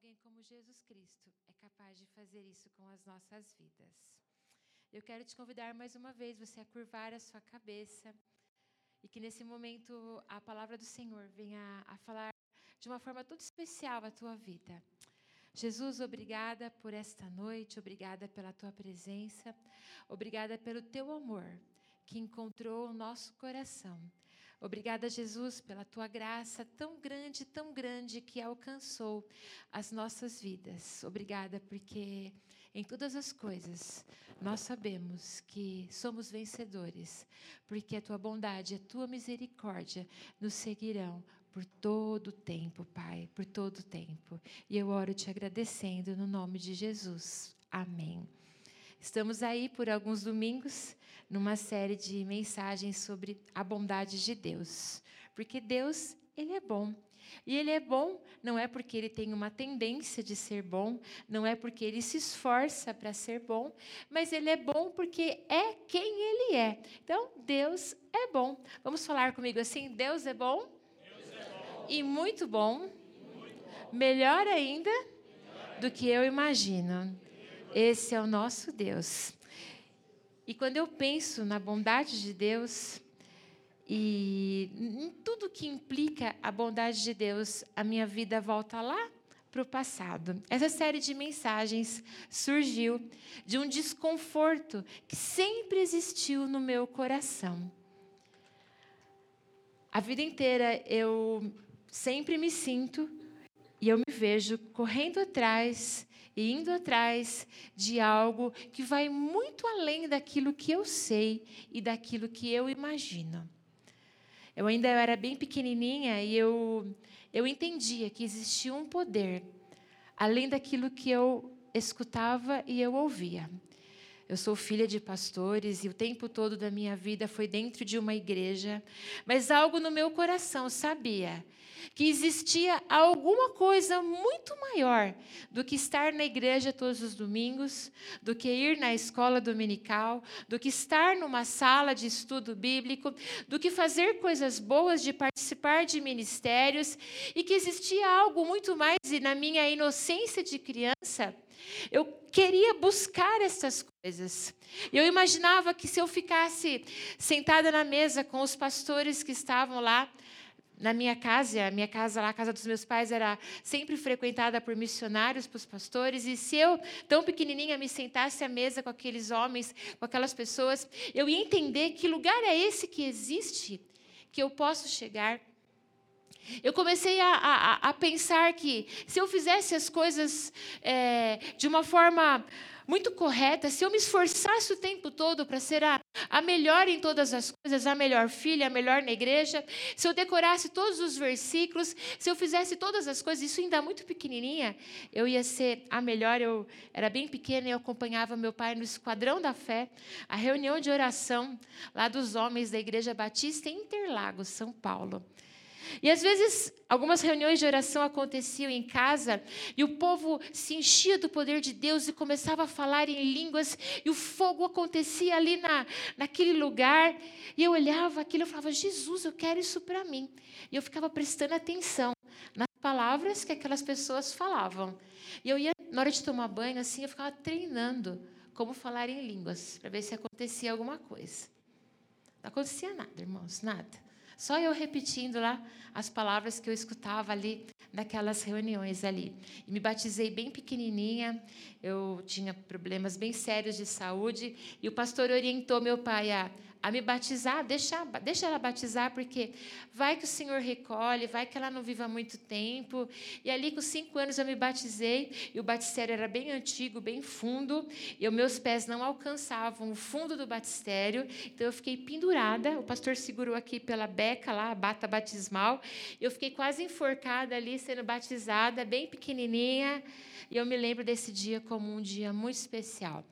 alguém como Jesus Cristo é capaz de fazer isso com as nossas vidas. Eu quero te convidar mais uma vez você a curvar a sua cabeça e que nesse momento a palavra do Senhor venha a falar de uma forma toda especial a tua vida. Jesus, obrigada por esta noite, obrigada pela tua presença, obrigada pelo teu amor que encontrou o nosso coração. Obrigada, Jesus, pela tua graça tão grande, tão grande que alcançou as nossas vidas. Obrigada porque em todas as coisas nós sabemos que somos vencedores, porque a tua bondade, a tua misericórdia nos seguirão por todo o tempo, Pai, por todo o tempo. E eu oro te agradecendo no nome de Jesus. Amém. Estamos aí por alguns domingos numa série de mensagens sobre a bondade de Deus. Porque Deus, ele é bom. E ele é bom não é porque ele tem uma tendência de ser bom, não é porque ele se esforça para ser bom, mas ele é bom porque é quem ele é. Então, Deus é bom. Vamos falar comigo assim: Deus é bom? Deus é bom. E muito bom. muito bom. Melhor ainda do que eu imagino. Esse é o nosso Deus. E quando eu penso na bondade de Deus e em tudo que implica a bondade de Deus, a minha vida volta lá para o passado. Essa série de mensagens surgiu de um desconforto que sempre existiu no meu coração. A vida inteira eu sempre me sinto e eu me vejo correndo atrás e indo atrás de algo que vai muito além daquilo que eu sei e daquilo que eu imagino. Eu ainda era bem pequenininha e eu, eu entendia que existia um poder além daquilo que eu escutava e eu ouvia. Eu sou filha de pastores e o tempo todo da minha vida foi dentro de uma igreja, mas algo no meu coração sabia que existia alguma coisa muito maior do que estar na igreja todos os domingos, do que ir na escola dominical, do que estar numa sala de estudo bíblico, do que fazer coisas boas, de participar de ministérios, e que existia algo muito mais, e na minha inocência de criança, eu queria buscar essas coisas. Eu imaginava que se eu ficasse sentada na mesa com os pastores que estavam lá, na minha casa, a minha casa lá, a casa dos meus pais, era sempre frequentada por missionários, por pastores, e se eu, tão pequenininha, me sentasse à mesa com aqueles homens, com aquelas pessoas, eu ia entender que lugar é esse que existe, que eu posso chegar. Eu comecei a, a, a pensar que se eu fizesse as coisas é, de uma forma muito correta, se eu me esforçasse o tempo todo para ser a, a melhor em todas as coisas, a melhor filha, a melhor na igreja, se eu decorasse todos os versículos, se eu fizesse todas as coisas, isso ainda muito pequenininha, eu ia ser a melhor. Eu era bem pequena e eu acompanhava meu pai no Esquadrão da Fé, a reunião de oração lá dos homens da Igreja Batista em Interlagos, São Paulo. E às vezes, algumas reuniões de oração aconteciam em casa e o povo se enchia do poder de Deus e começava a falar em línguas e o fogo acontecia ali na, naquele lugar. E eu olhava aquilo e falava: Jesus, eu quero isso para mim. E eu ficava prestando atenção nas palavras que aquelas pessoas falavam. E eu ia, na hora de tomar banho, assim, eu ficava treinando como falar em línguas, para ver se acontecia alguma coisa. Não acontecia nada, irmãos, nada. Só eu repetindo lá as palavras que eu escutava ali naquelas reuniões ali. E me batizei bem pequenininha, eu tinha problemas bem sérios de saúde, e o pastor orientou meu pai a a me batizar, deixa, deixa ela batizar, porque vai que o Senhor recolhe, vai que ela não viva muito tempo. E ali, com cinco anos, eu me batizei, e o batistério era bem antigo, bem fundo, e os meus pés não alcançavam o fundo do batistério, então eu fiquei pendurada. O pastor segurou aqui pela beca, lá, a bata batismal, eu fiquei quase enforcada ali, sendo batizada, bem pequenininha, e eu me lembro desse dia como um dia muito especial.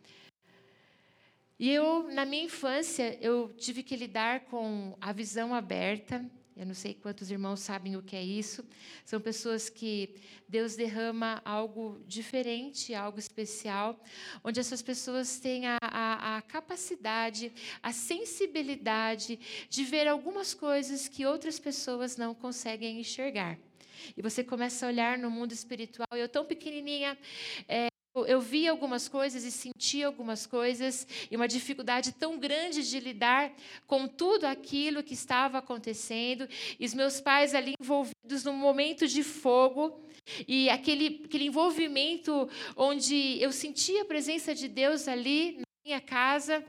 E eu, na minha infância, eu tive que lidar com a visão aberta. Eu não sei quantos irmãos sabem o que é isso. São pessoas que Deus derrama algo diferente, algo especial, onde essas pessoas têm a, a, a capacidade, a sensibilidade de ver algumas coisas que outras pessoas não conseguem enxergar. E você começa a olhar no mundo espiritual. Eu, tão pequenininha, é, eu via algumas coisas e sentia algumas coisas, e uma dificuldade tão grande de lidar com tudo aquilo que estava acontecendo, e os meus pais ali envolvidos num momento de fogo, e aquele, aquele envolvimento onde eu sentia a presença de Deus ali na minha casa.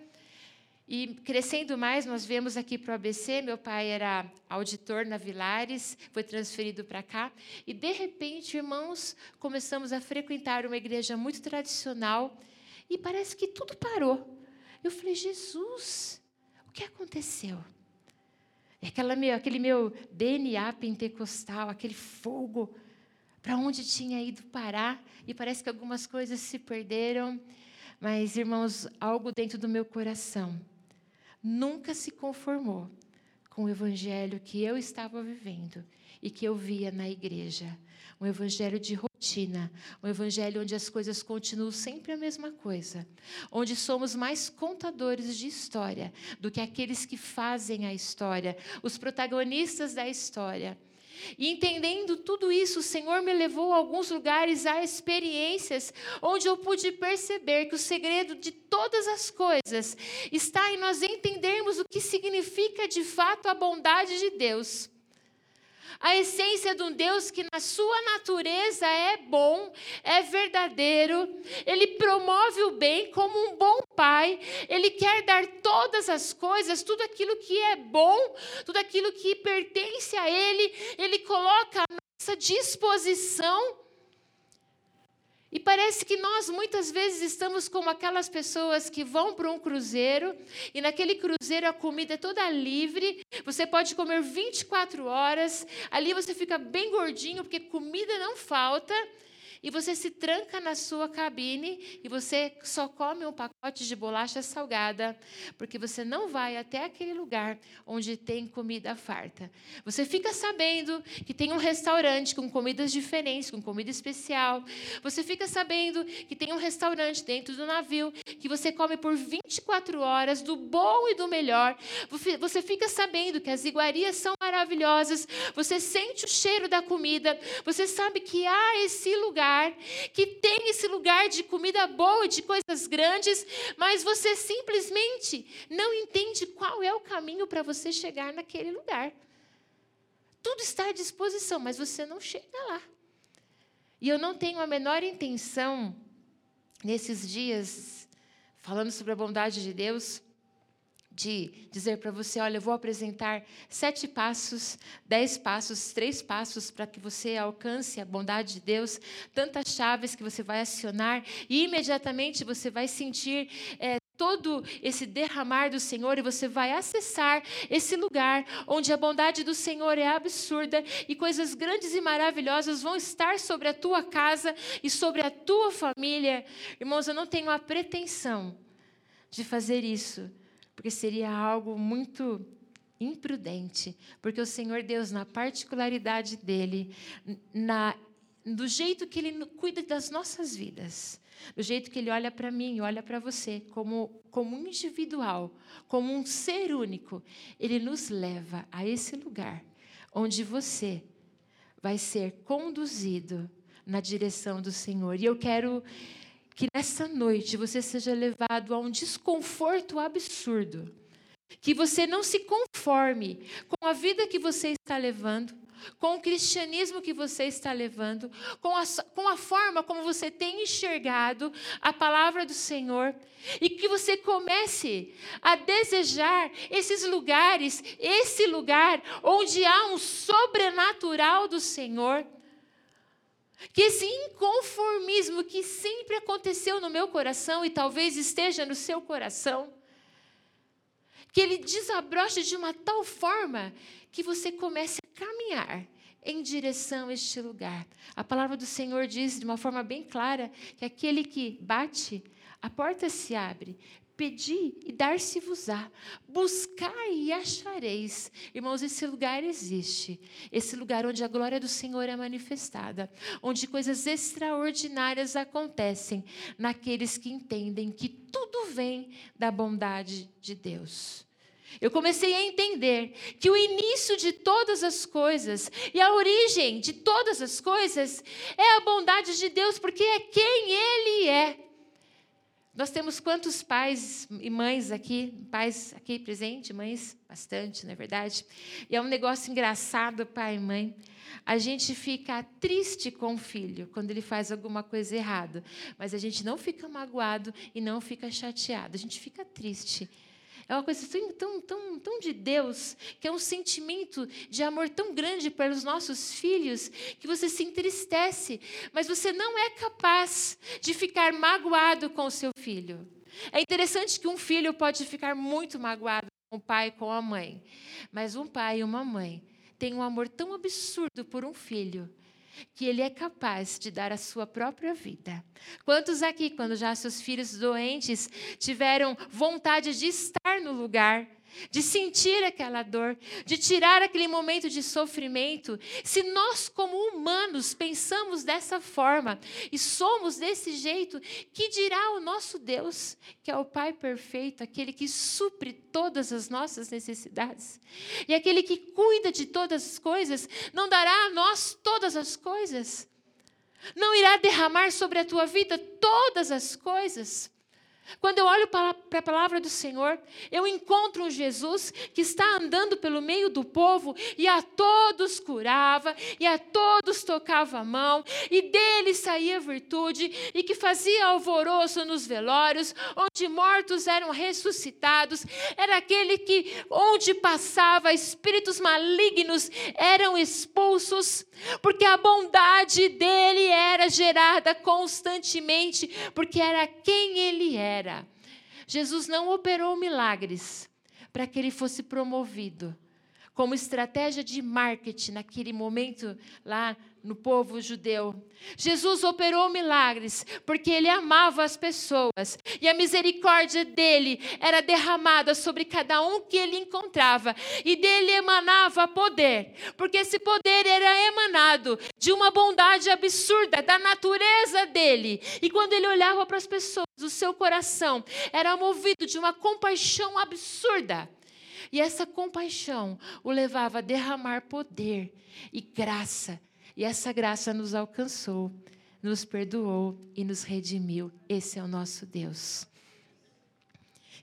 E crescendo mais, nós viemos aqui para o ABC. Meu pai era auditor na Vilares, foi transferido para cá. E, de repente, irmãos, começamos a frequentar uma igreja muito tradicional e parece que tudo parou. Eu falei, Jesus, o que aconteceu? Aquela meu, aquele meu DNA pentecostal, aquele fogo, para onde tinha ido parar? E parece que algumas coisas se perderam. Mas, irmãos, algo dentro do meu coração nunca se conformou com o evangelho que eu estava vivendo e que eu via na igreja. Um evangelho de rotina, um evangelho onde as coisas continuam sempre a mesma coisa, onde somos mais contadores de história do que aqueles que fazem a história, os protagonistas da história. E entendendo tudo isso, o Senhor me levou a alguns lugares, a experiências, onde eu pude perceber que o segredo de todas as coisas está em nós entendermos o que significa de fato a bondade de Deus a essência de um Deus que, na sua natureza, é bom, é verdadeiro, ele promove o bem como um bom pai, ele quer dar todas as coisas, tudo aquilo que é bom, tudo aquilo que pertence a ele, ele coloca à nossa disposição e parece que nós muitas vezes estamos como aquelas pessoas que vão para um cruzeiro e naquele cruzeiro a comida é toda livre, você pode comer 24 horas, ali você fica bem gordinho porque comida não falta e você se tranca na sua cabine e você só come um pacote de bolacha salgada, porque você não vai até aquele lugar onde tem comida farta. Você fica sabendo que tem um restaurante com comidas diferentes, com comida especial. Você fica sabendo que tem um restaurante dentro do navio que você come por 24 horas do bom e do melhor. Você fica sabendo que as iguarias são maravilhosas. Você sente o cheiro da comida. Você sabe que há esse lugar lugar, que tem esse lugar de comida boa, de coisas grandes, mas você simplesmente não entende qual é o caminho para você chegar naquele lugar. Tudo está à disposição, mas você não chega lá. E eu não tenho a menor intenção, nesses dias, falando sobre a bondade de Deus, de dizer para você: olha, eu vou apresentar sete passos, dez passos, três passos para que você alcance a bondade de Deus, tantas chaves que você vai acionar e imediatamente você vai sentir. É, todo esse derramar do Senhor e você vai acessar esse lugar onde a bondade do Senhor é absurda e coisas grandes e maravilhosas vão estar sobre a tua casa e sobre a tua família. Irmãos, eu não tenho a pretensão de fazer isso, porque seria algo muito imprudente, porque o Senhor Deus, na particularidade dele, na do jeito que ele cuida das nossas vidas, do jeito que ele olha para mim, olha para você como como individual, como um ser único, ele nos leva a esse lugar onde você vai ser conduzido na direção do Senhor. E eu quero que nessa noite você seja levado a um desconforto absurdo. Que você não se conforme com a vida que você está levando, com o cristianismo que você está levando, com a, com a forma como você tem enxergado a palavra do Senhor, e que você comece a desejar esses lugares, esse lugar onde há um sobrenatural do Senhor que esse inconformismo que sempre aconteceu no meu coração e talvez esteja no seu coração, que ele desabroche de uma tal forma que você comece a caminhar em direção a este lugar. A palavra do Senhor diz de uma forma bem clara que aquele que bate, a porta se abre. Pedi e dar-se-vos-á. Buscai e achareis. Irmãos, esse lugar existe. Esse lugar onde a glória do Senhor é manifestada. Onde coisas extraordinárias acontecem naqueles que entendem que tudo vem da bondade de Deus. Eu comecei a entender que o início de todas as coisas e a origem de todas as coisas é a bondade de Deus, porque é quem Ele é. Nós temos quantos pais e mães aqui? Pais aqui presentes, mães? Bastante, não é verdade? E é um negócio engraçado, pai e mãe. A gente fica triste com o filho quando ele faz alguma coisa errada, mas a gente não fica magoado e não fica chateado, a gente fica triste. É uma coisa tão, tão, tão, tão de Deus, que é um sentimento de amor tão grande para os nossos filhos, que você se entristece, mas você não é capaz de ficar magoado com o seu filho. É interessante que um filho pode ficar muito magoado com o pai com a mãe, mas um pai e uma mãe têm um amor tão absurdo por um filho que ele é capaz de dar a sua própria vida. Quantos aqui, quando já seus filhos doentes tiveram vontade de estar no lugar de sentir aquela dor, de tirar aquele momento de sofrimento. Se nós, como humanos, pensamos dessa forma e somos desse jeito, que dirá o nosso Deus, que é o Pai perfeito, aquele que supre todas as nossas necessidades e aquele que cuida de todas as coisas, não dará a nós todas as coisas? Não irá derramar sobre a tua vida todas as coisas? Quando eu olho para a palavra do Senhor, eu encontro um Jesus que está andando pelo meio do povo e a todos curava, e a todos tocava a mão, e dele saía virtude, e que fazia alvoroço nos velórios, onde mortos eram ressuscitados. Era aquele que, onde passava, espíritos malignos eram expulsos, porque a bondade dele era gerada constantemente, porque era quem ele era era. Jesus não operou milagres para que ele fosse promovido. Como estratégia de marketing naquele momento lá no povo judeu. Jesus operou milagres porque ele amava as pessoas e a misericórdia dele era derramada sobre cada um que ele encontrava e dele emanava poder, porque esse poder era emanado de uma bondade absurda da natureza dele. E quando ele olhava para as pessoas, o seu coração era movido de uma compaixão absurda. E essa compaixão o levava a derramar poder e graça e essa graça nos alcançou, nos perdoou e nos redimiu. Esse é o nosso Deus.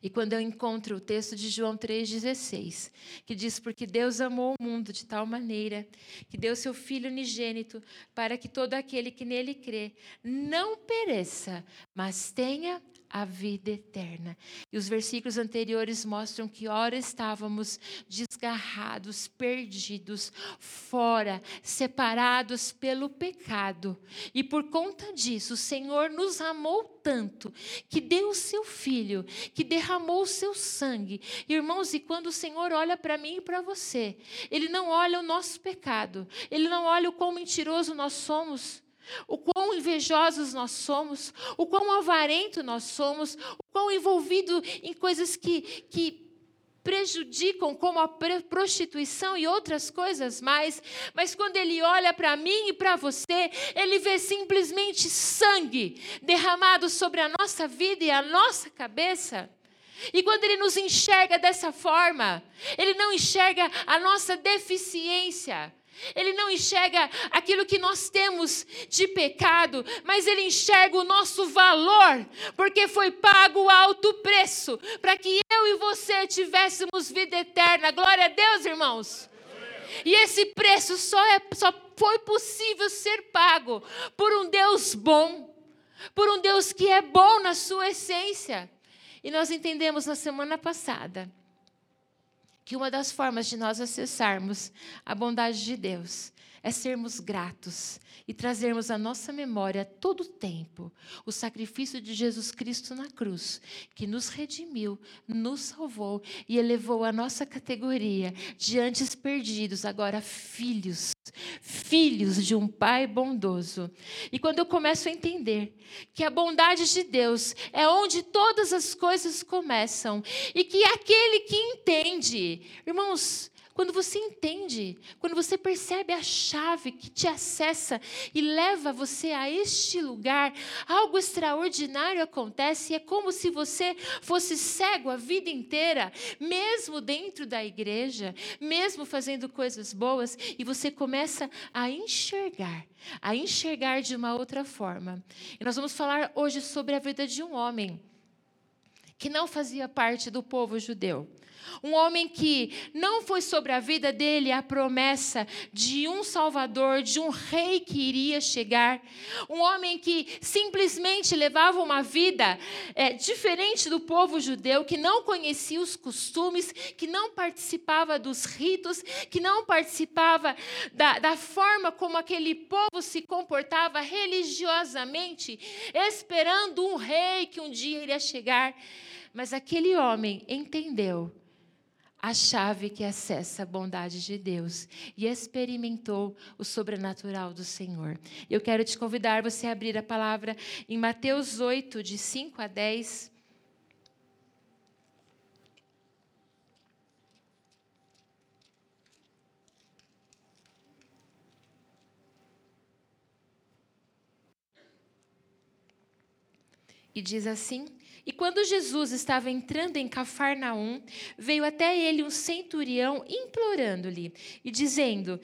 E quando eu encontro o texto de João 3,16, que diz: Porque Deus amou o mundo de tal maneira que deu seu Filho unigênito, para que todo aquele que nele crê não pereça, mas tenha a vida eterna. E os versículos anteriores mostram que ora estávamos desgarrados, perdidos, fora, separados pelo pecado. E por conta disso, o Senhor nos amou tanto que deu o seu filho, que derramou o seu sangue. Irmãos, e quando o Senhor olha para mim e para você, ele não olha o nosso pecado, ele não olha o quão mentiroso nós somos o quão invejosos nós somos, o quão avarento nós somos, o quão envolvido em coisas que, que prejudicam, como a prostituição e outras coisas mais, mas quando ele olha para mim e para você, ele vê simplesmente sangue derramado sobre a nossa vida e a nossa cabeça. E quando ele nos enxerga dessa forma, ele não enxerga a nossa deficiência, ele não enxerga aquilo que nós temos de pecado, mas ele enxerga o nosso valor, porque foi pago alto preço para que eu e você tivéssemos vida eterna. Glória a Deus, irmãos. E esse preço só, é, só foi possível ser pago por um Deus bom, por um Deus que é bom na sua essência. E nós entendemos na semana passada que uma das formas de nós acessarmos a bondade de Deus é sermos gratos e trazermos à nossa memória todo o tempo o sacrifício de Jesus Cristo na cruz, que nos redimiu, nos salvou e elevou a nossa categoria de antes perdidos, agora filhos, filhos de um Pai bondoso. E quando eu começo a entender que a bondade de Deus é onde todas as coisas começam e que aquele que entende, irmãos, Quando você entende, quando você percebe a chave que te acessa e leva você a este lugar, algo extraordinário acontece. É como se você fosse cego a vida inteira, mesmo dentro da igreja, mesmo fazendo coisas boas, e você começa a enxergar, a enxergar de uma outra forma. E nós vamos falar hoje sobre a vida de um homem que não fazia parte do povo judeu. Um homem que não foi sobre a vida dele a promessa de um Salvador, de um rei que iria chegar. Um homem que simplesmente levava uma vida é, diferente do povo judeu, que não conhecia os costumes, que não participava dos ritos, que não participava da, da forma como aquele povo se comportava religiosamente, esperando um rei que um dia iria chegar. Mas aquele homem entendeu a chave que acessa a bondade de Deus e experimentou o sobrenatural do Senhor. Eu quero te convidar você a abrir a palavra em Mateus 8, de 5 a 10. E diz assim: e quando Jesus estava entrando em Cafarnaum, veio até ele um centurião implorando-lhe e dizendo: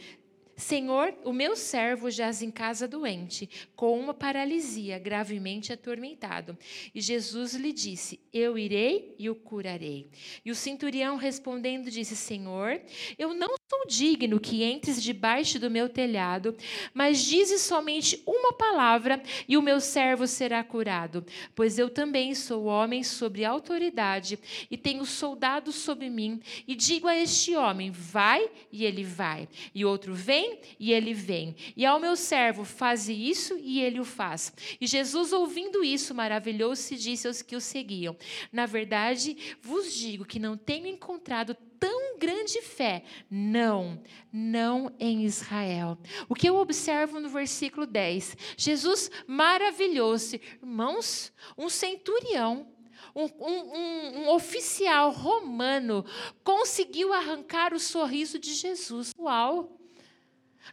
Senhor, o meu servo jaz em casa doente, com uma paralisia, gravemente atormentado. E Jesus lhe disse: Eu irei e o curarei. E o centurião respondendo disse: Senhor, eu não sou digno que entres debaixo do meu telhado, mas dize somente uma palavra e o meu servo será curado. Pois eu também sou homem sobre autoridade e tenho soldados sobre mim. E digo a este homem: Vai, e ele vai. E outro: Vem, e ele vem. E ao meu servo: Faze isso, e ele o faz. E Jesus, ouvindo isso, maravilhou-se e disse aos que o seguiam: Na verdade, vos digo que não tenho encontrado tão grande fé. Não, não em Israel. O que eu observo no versículo 10? Jesus maravilhou-se. Irmãos, um centurião. Um, um, um, oficial romano conseguiu arrancar o sorriso de Jesus. Uau!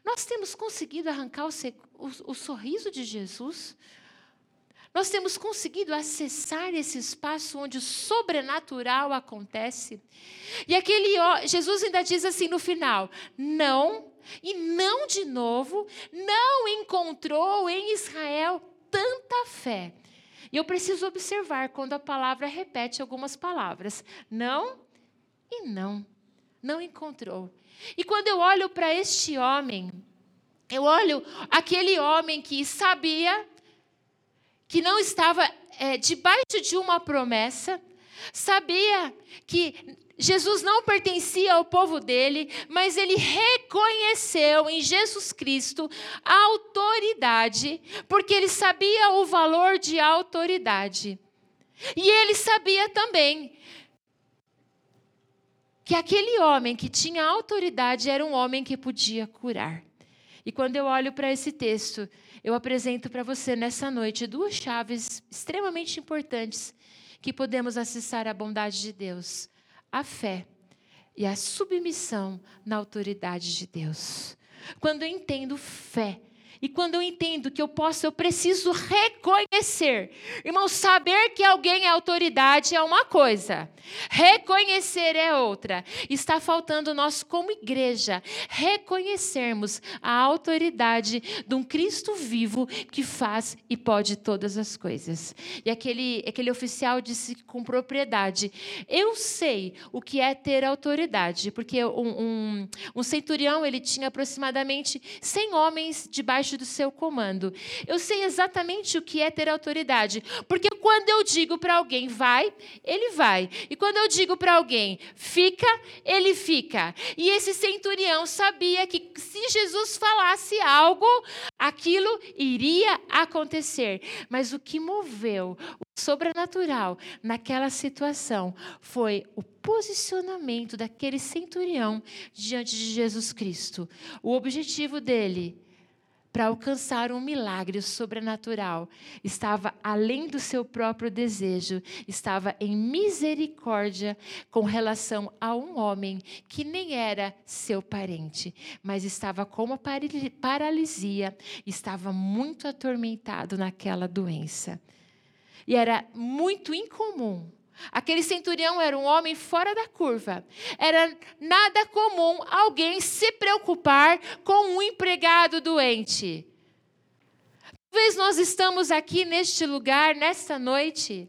Nós temos conseguido arrancar o, o, o sorriso de Jesus? Nós temos conseguido acessar esse espaço onde o sobrenatural acontece. E aquele Jesus ainda diz assim no final: não, e não de novo, não encontrou em Israel tanta fé. E eu preciso observar quando a palavra repete algumas palavras: não e não. Não encontrou. E quando eu olho para este homem, eu olho aquele homem que sabia que não estava é, debaixo de uma promessa, sabia que Jesus não pertencia ao povo dele, mas ele reconheceu em Jesus Cristo a autoridade, porque ele sabia o valor de autoridade. E ele sabia também que aquele homem que tinha autoridade era um homem que podia curar. E quando eu olho para esse texto, eu apresento para você nessa noite duas chaves extremamente importantes que podemos acessar a bondade de Deus: a fé e a submissão na autoridade de Deus. Quando eu entendo fé, e quando eu entendo que eu posso, eu preciso reconhecer. Irmão, saber que alguém é autoridade é uma coisa, reconhecer é outra. Está faltando nós, como igreja, reconhecermos a autoridade de um Cristo vivo que faz e pode todas as coisas. E aquele, aquele oficial disse com propriedade: Eu sei o que é ter autoridade, porque um, um, um centurião ele tinha aproximadamente 100 homens debaixo debaixo do seu comando. Eu sei exatamente o que é ter autoridade, porque quando eu digo para alguém vai, ele vai. E quando eu digo para alguém fica, ele fica. E esse centurião sabia que se Jesus falasse algo, aquilo iria acontecer. Mas o que moveu o sobrenatural naquela situação foi o posicionamento daquele centurião diante de Jesus Cristo. O objetivo dele para alcançar um milagre sobrenatural, estava além do seu próprio desejo, estava em misericórdia com relação a um homem que nem era seu parente, mas estava com uma paralisia, estava muito atormentado naquela doença. E era muito incomum Aquele centurião era um homem fora da curva. Era nada comum alguém se preocupar com um empregado doente. Talvez nós estamos aqui neste lugar, nesta noite,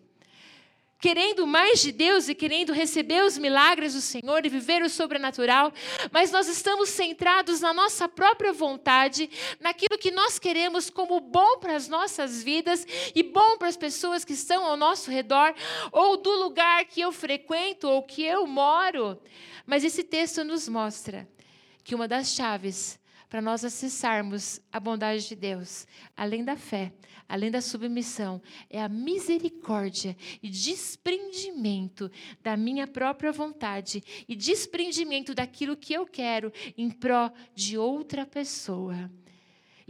querendo mais de Deus e querendo receber os milagres do Senhor e viver o sobrenatural, mas nós estamos centrados na nossa própria vontade, naquilo que nós queremos como bom para as nossas vidas e bom para as pessoas que estão ao nosso redor, ou do lugar que eu frequento ou que eu moro. Mas esse texto nos mostra que uma das chaves para nós acessarmos a bondade de Deus, além da fé, além da submissão, é a misericórdia e desprendimento da minha própria vontade e desprendimento daquilo que eu quero em pró de outra pessoa.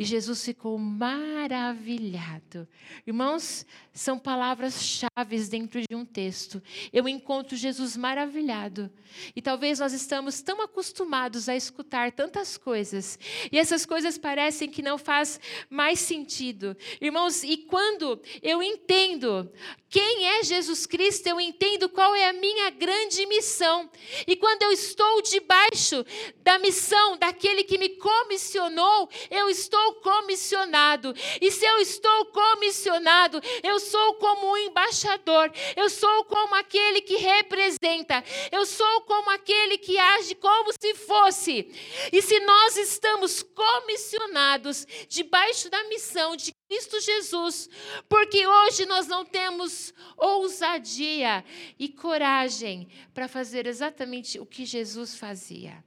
E Jesus ficou maravilhado. Irmãos, são palavras-chave dentro de um texto. Eu encontro Jesus maravilhado. E talvez nós estamos tão acostumados a escutar tantas coisas, e essas coisas parecem que não faz mais sentido. Irmãos, e quando eu entendo quem é Jesus Cristo, eu entendo qual é a minha grande missão. E quando eu estou debaixo da missão daquele que me comissionou, eu estou comissionado. E se eu estou comissionado, eu sou como um embaixador, eu sou como aquele que representa, eu sou como aquele que age como se fosse. E se nós estamos comissionados debaixo da missão de Cristo Jesus, porque hoje nós não temos ousadia e coragem para fazer exatamente o que Jesus fazia.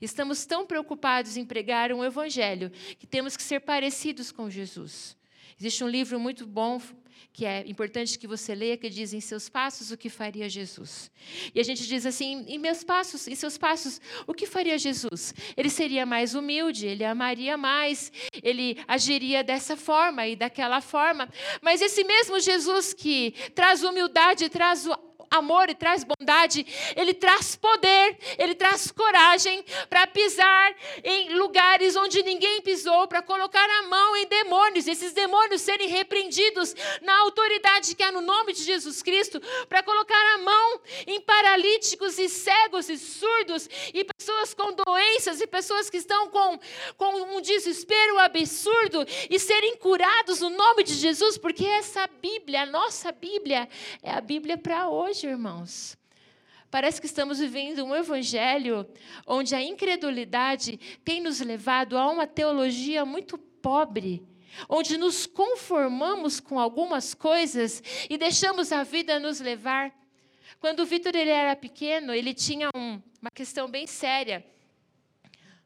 Estamos tão preocupados em pregar um evangelho que temos que ser parecidos com Jesus. Existe um livro muito bom que é importante que você leia, que diz em seus passos o que faria Jesus. E a gente diz assim, em meus passos, em seus passos, o que faria Jesus? Ele seria mais humilde, ele amaria mais, ele agiria dessa forma e daquela forma. Mas esse mesmo Jesus que traz humildade, traz amor e traz bondade, ele traz poder, ele traz coragem para pisar em lugares onde ninguém pisou, para colocar a mão em demônios, esses demônios serem repreendidos na autoridade que há no nome de Jesus Cristo, para colocar a mão em paralíticos e cegos e surdos e pessoas com doenças e pessoas que estão com, com um desespero absurdo e serem curados no nome de Jesus, porque essa Bíblia, a nossa Bíblia, é a Bíblia para hoje irmãos. Parece que estamos vivendo um evangelho onde a incredulidade tem nos levado a uma teologia muito pobre, onde nos conformamos com algumas coisas e deixamos a vida nos levar. Quando o Vitor ele era pequeno, ele tinha um, uma questão bem séria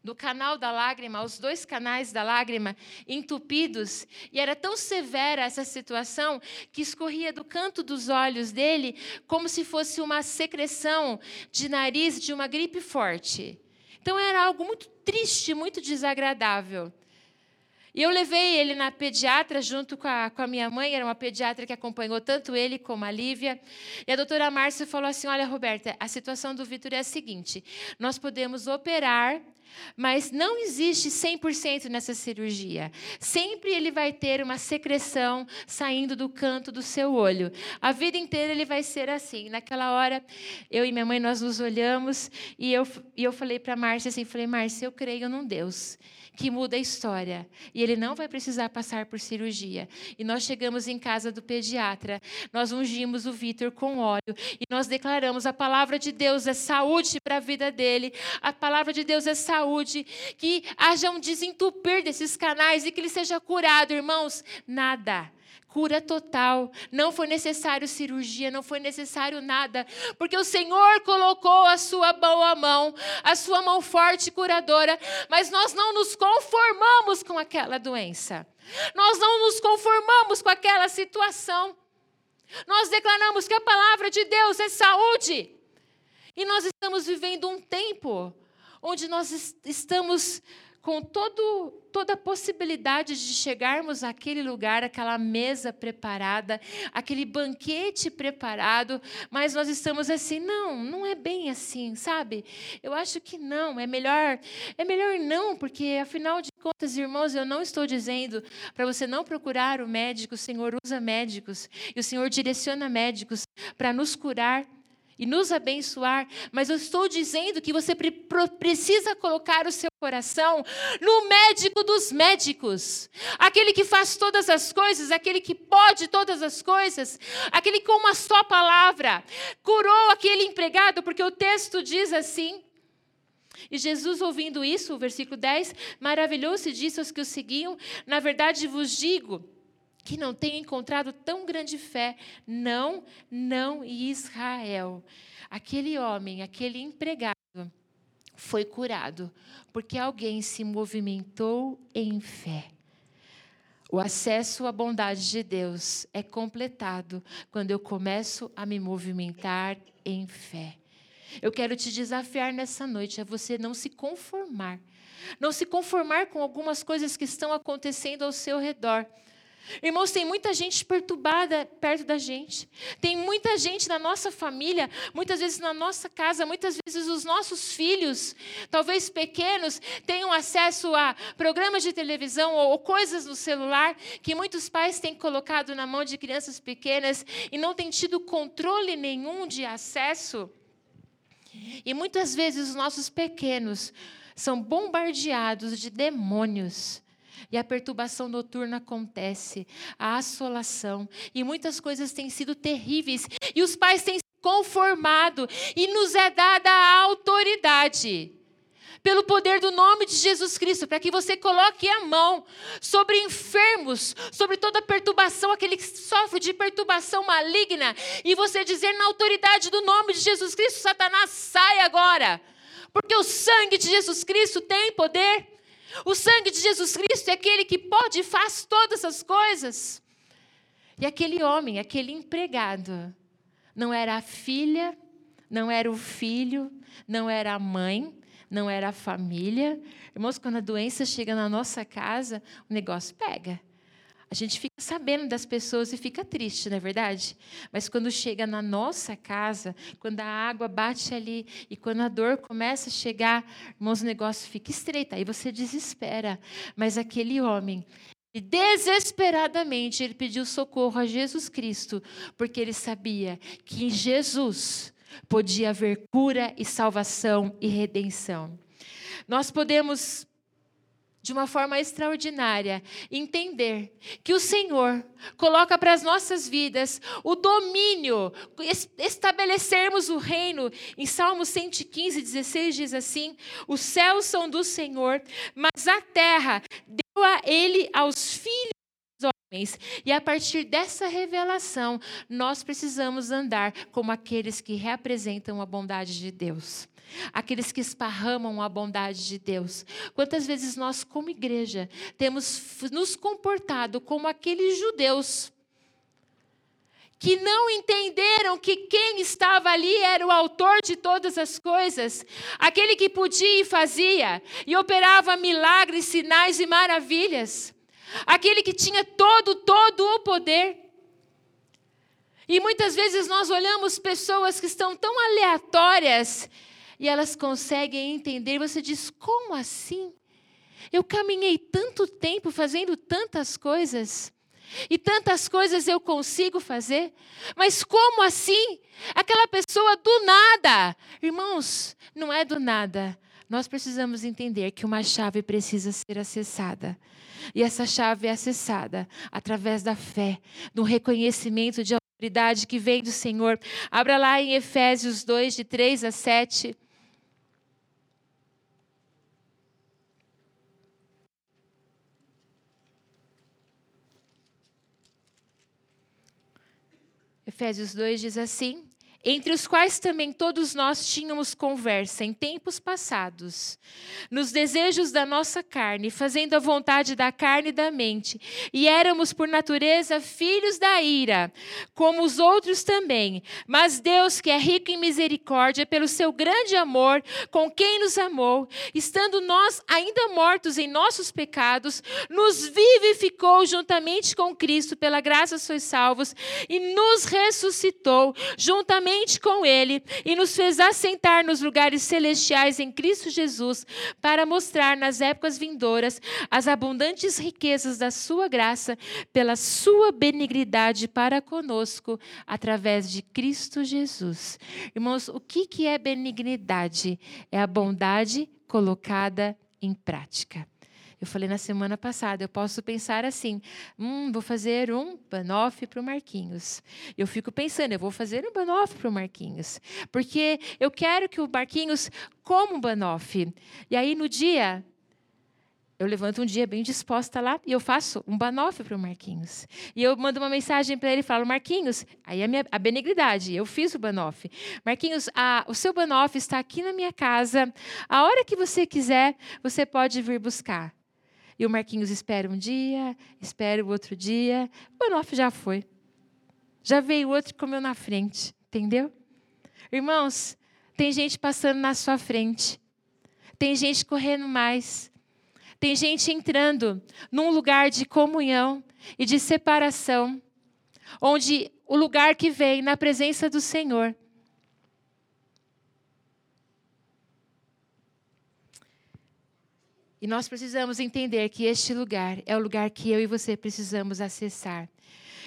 do canal da lágrima, os dois canais da lágrima entupidos, e era tão severa essa situação que escorria do canto dos olhos dele como se fosse uma secreção de nariz de uma gripe forte. Então era algo muito triste, muito desagradável. E eu levei ele na pediatra junto com a, com a minha mãe, era uma pediatra que acompanhou tanto ele como a Lívia. E a doutora Márcia falou assim: Olha, Roberta, a situação do Vitor é a seguinte: nós podemos operar mas não existe 100% nessa cirurgia. Sempre ele vai ter uma secreção saindo do canto do seu olho. A vida inteira ele vai ser assim. Naquela hora, eu e minha mãe, nós nos olhamos e eu, e eu falei para Márcia assim, falei, Márcia, eu creio num Deus que muda a história. E ele não vai precisar passar por cirurgia. E nós chegamos em casa do pediatra, nós ungimos o Vitor com óleo e nós declaramos: a palavra de Deus é saúde para a vida dele, a palavra de Deus é saúde, que haja um desentupir desses canais e que ele seja curado, irmãos. Nada cura total. Não foi necessário cirurgia, não foi necessário nada, porque o Senhor colocou a sua boa mão, a sua mão forte e curadora, mas nós não nos conformamos com aquela doença. Nós não nos conformamos com aquela situação. Nós declaramos que a palavra de Deus é saúde. E nós estamos vivendo um tempo onde nós estamos com todo, toda a possibilidade de chegarmos àquele lugar, aquela mesa preparada, aquele banquete preparado, mas nós estamos assim, não, não é bem assim, sabe? Eu acho que não, é melhor, é melhor não, porque afinal de contas, irmãos, eu não estou dizendo para você não procurar o médico, o Senhor usa médicos e o Senhor direciona médicos para nos curar e nos abençoar, mas eu estou dizendo que você precisa colocar o seu coração no médico dos médicos, aquele que faz todas as coisas, aquele que pode todas as coisas, aquele que com uma só palavra curou aquele empregado, porque o texto diz assim. E Jesus, ouvindo isso, o versículo 10, maravilhou-se disso aos que o seguiam. Na verdade, vos digo que não tenho encontrado tão grande fé, não, não Israel. Aquele homem, aquele empregado, foi curado, porque alguém se movimentou em fé. O acesso à bondade de Deus é completado quando eu começo a me movimentar em fé. Eu quero te desafiar nessa noite a você não se conformar, não se conformar com algumas coisas que estão acontecendo ao seu redor Irmãos, tem muita gente perturbada perto da gente. Tem muita gente na nossa família, muitas vezes na nossa casa, muitas vezes os nossos filhos, talvez pequenos, tenham acesso a programas de televisão ou, ou coisas no celular que muitos pais têm colocado na mão de crianças pequenas e não têm tido controle nenhum de acesso. E muitas vezes os nossos pequenos são bombardeados de demônios e a perturbação noturna acontece, a assolação, e muitas coisas têm sido terríveis, e os pais têm se conformado, e nos é dada a autoridade pelo poder do nome de Jesus Cristo, para que você coloque a mão sobre enfermos, sobre toda perturbação, aquele que sofre de perturbação maligna, e você dizer na autoridade do nome de Jesus Cristo: Satanás, sai agora, porque o sangue de Jesus Cristo tem poder. O sangue de Jesus Cristo é aquele que pode e faz todas as coisas. E aquele homem, aquele empregado, não era a filha, não era o filho, não era a mãe, não era a família. Irmãos, quando a doença chega na nossa casa, o negócio pega. A gente fica sabendo das pessoas e fica triste, não é verdade? Mas quando chega na nossa casa, quando a água bate ali e quando a dor começa a chegar, irmãos, o negócio fica estreito, aí você desespera. Mas aquele homem, desesperadamente, ele pediu socorro a Jesus Cristo, porque ele sabia que em Jesus podia haver cura e salvação e redenção. Nós podemos de uma forma extraordinária, entender que o Senhor coloca para as nossas vidas o domínio, estabelecermos o reino. Em Salmo 115, 16 diz assim: Os céus são do Senhor, mas a terra deu a ele aos filhos homens. E a partir dessa revelação, nós precisamos andar como aqueles que representam a bondade de Deus aqueles que esparramam a bondade de Deus. Quantas vezes nós, como igreja, temos nos comportado como aqueles judeus que não entenderam que quem estava ali era o autor de todas as coisas, aquele que podia e fazia, e operava milagres, sinais e maravilhas, aquele que tinha todo, todo o poder. E muitas vezes nós olhamos pessoas que estão tão aleatórias e elas conseguem entender. Você diz: como assim? Eu caminhei tanto tempo fazendo tantas coisas. E tantas coisas eu consigo fazer, mas como assim? Aquela pessoa do nada. Irmãos, não é do nada. Nós precisamos entender que uma chave precisa ser acessada. E essa chave é acessada através da fé, do reconhecimento de autoridade que vem do Senhor. Abra lá em Efésios 2, de 3 a 7. Efésios 2 diz assim: entre os quais também todos nós tínhamos conversa em tempos passados, nos desejos da nossa carne, fazendo a vontade da carne e da mente, e éramos por natureza filhos da ira, como os outros também. Mas Deus, que é rico em misericórdia, pelo seu grande amor com quem nos amou, estando nós ainda mortos em nossos pecados, nos vivificou juntamente com Cristo, pela graça sois salvos, e nos ressuscitou juntamente juntamente com Ele e nos fez assentar nos lugares celestiais em Cristo Jesus, para mostrar nas épocas vindouras as abundantes riquezas da Sua graça, pela Sua benignidade para conosco, através de Cristo Jesus. Irmãos, o que, que é benignidade? É a bondade colocada em prática. Eu falei na semana passada, eu posso pensar assim: hum, vou fazer um banoff para o Marquinhos. Eu fico pensando, eu vou fazer um banoff para o Marquinhos, porque eu quero que o Marquinhos coma um banoff. E aí no dia eu levanto um dia bem disposta lá e eu faço um banoff para o Marquinhos. E eu mando uma mensagem para ele e falo, Marquinhos, aí a, minha, a benignidade, eu fiz o banoff. Marquinhos, a, o seu banoff está aqui na minha casa. A hora que você quiser, você pode vir buscar. E o Marquinhos espera um dia, espera o outro dia. O Banoff já foi. Já veio outro e comeu na frente. Entendeu? Irmãos, tem gente passando na sua frente. Tem gente correndo mais. Tem gente entrando num lugar de comunhão e de separação, onde o lugar que vem na presença do Senhor E nós precisamos entender que este lugar é o lugar que eu e você precisamos acessar.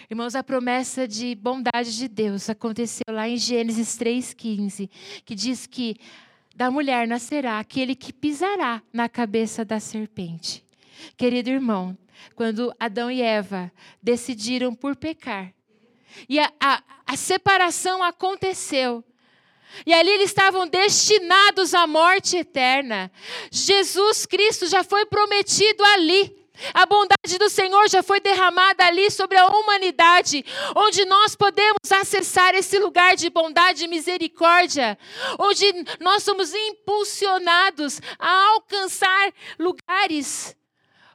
Irmãos, a promessa de bondade de Deus aconteceu lá em Gênesis 3,15, que diz que da mulher nascerá aquele que pisará na cabeça da serpente. Querido irmão, quando Adão e Eva decidiram por pecar, e a, a, a separação aconteceu, e ali eles estavam destinados à morte eterna. Jesus Cristo já foi prometido ali. A bondade do Senhor já foi derramada ali sobre a humanidade, onde nós podemos acessar esse lugar de bondade e misericórdia, onde nós somos impulsionados a alcançar lugares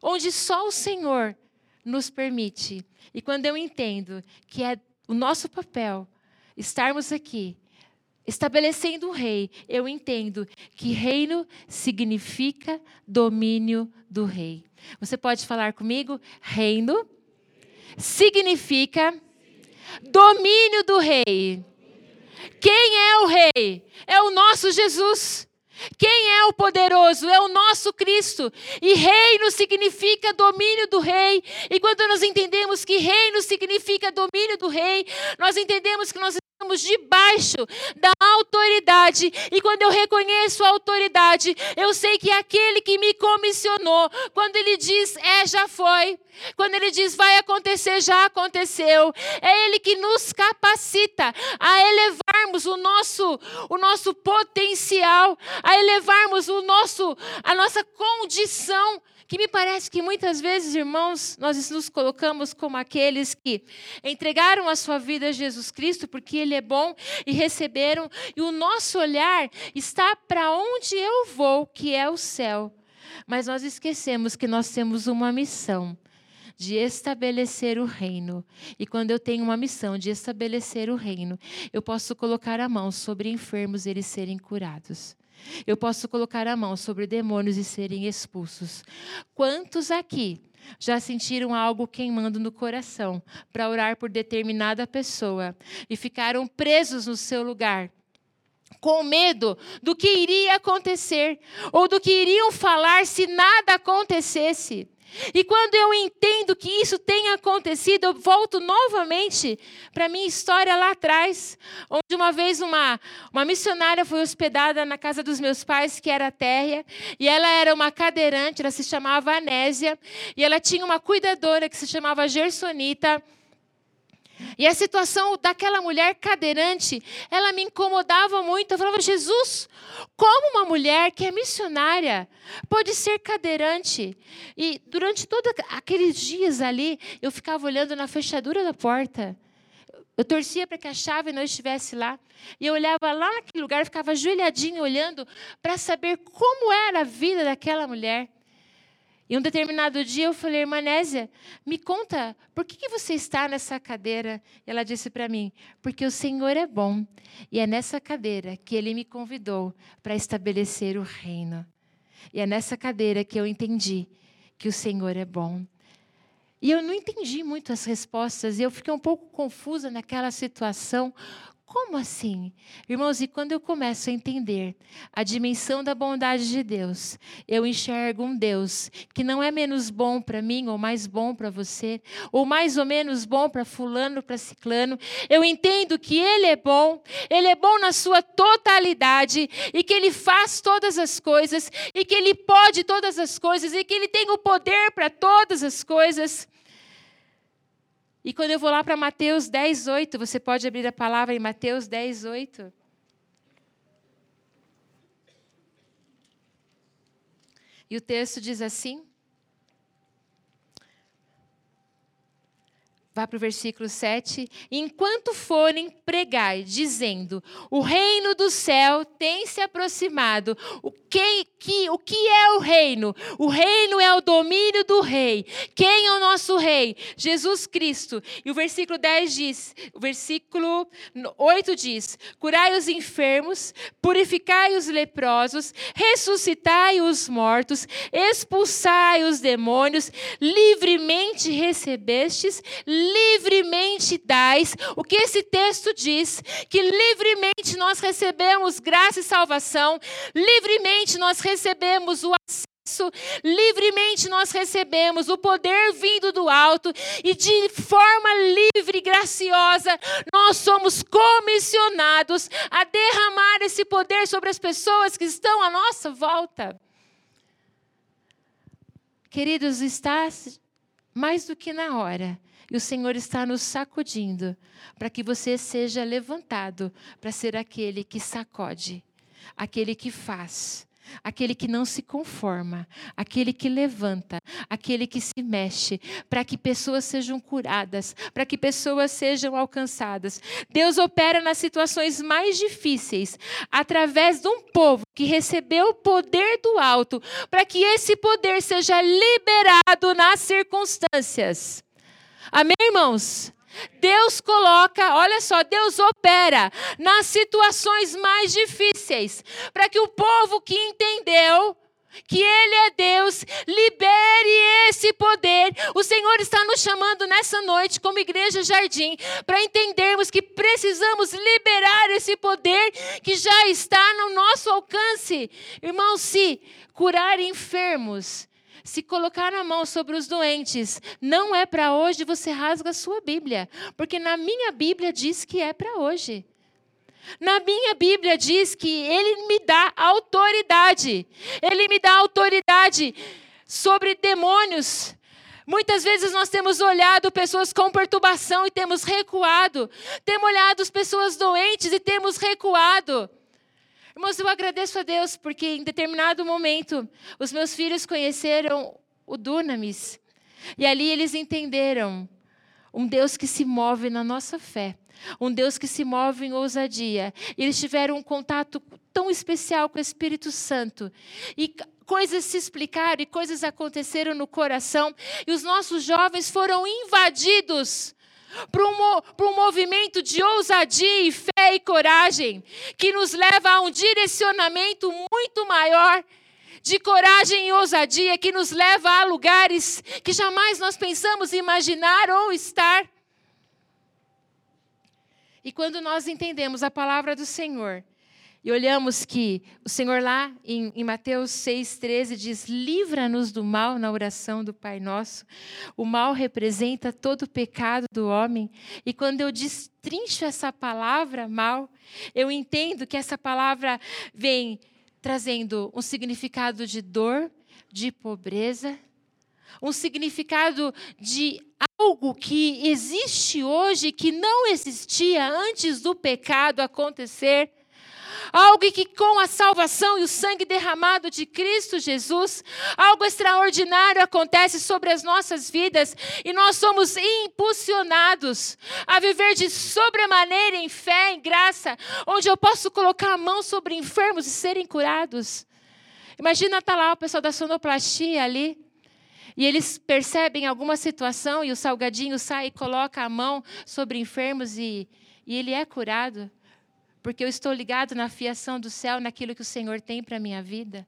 onde só o Senhor nos permite. E quando eu entendo que é o nosso papel estarmos aqui, estabelecendo um rei, eu entendo que reino significa domínio do rei. Você pode falar comigo? Reino significa domínio do rei. Quem é o rei? É o nosso Jesus. Quem é o poderoso? É o nosso Cristo. E reino significa domínio do rei. E quando nós entendemos que reino significa domínio do rei, nós entendemos que nós estamos debaixo da autoridade. E quando eu reconheço a autoridade, eu sei que aquele que me comissionou, quando ele diz é, já foi. Quando ele diz vai acontecer, já aconteceu. É ele que nos capacita a elevarmos o nosso o nosso potencial, a elevarmos o nosso a nossa condição que me parece que muitas vezes, irmãos, nós nos colocamos como aqueles que entregaram a sua vida a Jesus Cristo porque Ele é bom e receberam, e o nosso olhar está para onde eu vou, que é o céu. Mas nós esquecemos que nós temos uma missão de estabelecer o reino. E quando eu tenho uma missão de estabelecer o reino, eu posso colocar a mão sobre enfermos e eles serem curados. Eu posso colocar a mão sobre demônios e serem expulsos. Quantos aqui já sentiram algo queimando no coração para orar por determinada pessoa e ficaram presos no seu lugar? Com medo do que iria acontecer ou do que iriam falar se nada acontecesse. E quando eu entendo que isso tem acontecido, eu volto novamente para a minha história lá atrás, onde uma vez uma, uma missionária foi hospedada na casa dos meus pais, que era térrea, e ela era uma cadeirante, ela se chamava Anésia, e ela tinha uma cuidadora que se chamava Gersonita. E a situação daquela mulher cadeirante, ela me incomodava muito. Eu falava, Jesus, como uma mulher que é missionária pode ser cadeirante? E durante todos aqueles dias ali, eu ficava olhando na fechadura da porta. Eu torcia para que a chave não estivesse lá. E eu olhava lá naquele lugar, ficava ajoelhadinho olhando para saber como era a vida daquela mulher. E um determinado dia eu falei, irmã Nésia, me conta, por que, que você está nessa cadeira? E ela disse para mim, porque o Senhor é bom. E é nessa cadeira que ele me convidou para estabelecer o reino. E é nessa cadeira que eu entendi que o Senhor é bom. E eu não entendi muito as respostas, e eu fiquei um pouco confusa naquela situação. Como assim? Irmãos, e quando eu começo a entender a dimensão da bondade de Deus, eu enxergo um Deus que não é menos bom para mim, ou mais bom para você, ou mais ou menos bom para Fulano, para Ciclano. Eu entendo que Ele é bom, Ele é bom na sua totalidade, e que Ele faz todas as coisas, e que Ele pode todas as coisas, e que Ele tem o poder para todas as coisas. E quando eu vou lá para Mateus 10, 8, você pode abrir a palavra em Mateus 10, 8. E o texto diz assim: Vá para o versículo 7. Enquanto forem, pregai, dizendo: O reino do céu tem se aproximado. O que, que, o que é o reino? O reino é o domínio do rei. Quem é o nosso rei? Jesus Cristo. E o versículo 10 diz: o versículo 8 diz: Curai os enfermos, purificai os leprosos, ressuscitai os mortos, expulsai os demônios, livremente recebestes, livremente dais. O que esse texto diz? Que livremente nós recebemos graça e salvação, livremente nós recebemos o acesso, livremente nós recebemos o poder vindo do alto e de forma livre e graciosa nós somos comissionados a derramar esse poder sobre as pessoas que estão à nossa volta. Queridos, está mais do que na hora e o Senhor está nos sacudindo para que você seja levantado para ser aquele que sacode, aquele que faz, aquele que não se conforma, aquele que levanta, aquele que se mexe, para que pessoas sejam curadas, para que pessoas sejam alcançadas. Deus opera nas situações mais difíceis através de um povo que recebeu o poder do alto, para que esse poder seja liberado nas circunstâncias. Amém, irmãos? Deus coloca, olha só, Deus opera nas situações mais difíceis, para que o povo que entendeu que Ele é Deus, libere esse poder. O Senhor está nos chamando nessa noite, como Igreja Jardim, para entendermos que precisamos liberar esse poder que já está no nosso alcance. Irmãos, se curar enfermos, se colocar a mão sobre os doentes não é para hoje, você rasga a sua Bíblia, porque na minha Bíblia diz que é para hoje. Na minha Bíblia diz que Ele me dá autoridade. Ele me dá autoridade sobre demônios. Muitas vezes nós temos olhado pessoas com perturbação e temos recuado. Temos olhado pessoas doentes e temos recuado. Irmãos, eu agradeço a Deus porque em determinado momento os meus filhos conheceram o Dunamis. E ali eles entenderam um Deus que se move na nossa fé, um Deus que se move em ousadia. E eles tiveram um contato tão especial com o Espírito Santo. E coisas se explicaram e coisas aconteceram no coração. E os nossos jovens foram invadidos para um, movimento de ousadia e fé e coragem, que nos leva a um direcionamento muito maior de coragem e ousadia, que nos leva a lugares que jamais nós pensamos imaginar ou estar. E quando nós entendemos a palavra do Senhor, e olhamos que o Senhor lá em, em Mateus 6,13 diz: livra-nos do mal na oração do Pai Nosso. O mal representa todo o pecado do homem. E quando eu destrincho essa palavra mal, eu entendo que essa palavra vem trazendo um significado de dor, de pobreza, um significado de algo que existe hoje que não existia antes do pecado acontecer Algo que com a salvação e o sangue derramado de Cristo Jesus, algo extraordinário acontece sobre as nossas vidas e nós somos impulsionados a viver de sobremaneira em fé, em graça, onde eu posso colocar a mão sobre enfermos e serem curados. Imagina estar tá lá o pessoal da sonoplastia ali, e eles percebem alguma situação e o salgadinho sai e coloca a mão sobre enfermos e, e ele é curado porque eu estou ligado na fiação do céu, naquilo que o Senhor tem para a minha vida.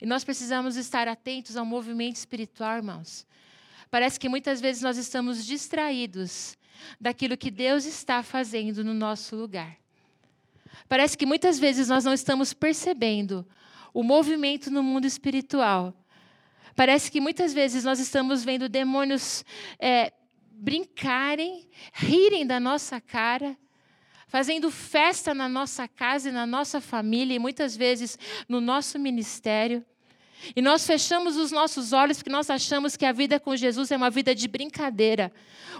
E nós precisamos estar atentos ao movimento espiritual, irmãos. Parece que muitas vezes nós estamos distraídos daquilo que Deus está fazendo no nosso lugar. Parece que muitas vezes nós não estamos percebendo o movimento no mundo espiritual. Parece que muitas vezes nós estamos vendo demônios é, brincarem, rirem da nossa cara, fazendo festa na nossa casa e na nossa família, e muitas vezes no nosso ministério. E nós fechamos os nossos olhos porque nós achamos que a vida com Jesus é uma vida de brincadeira,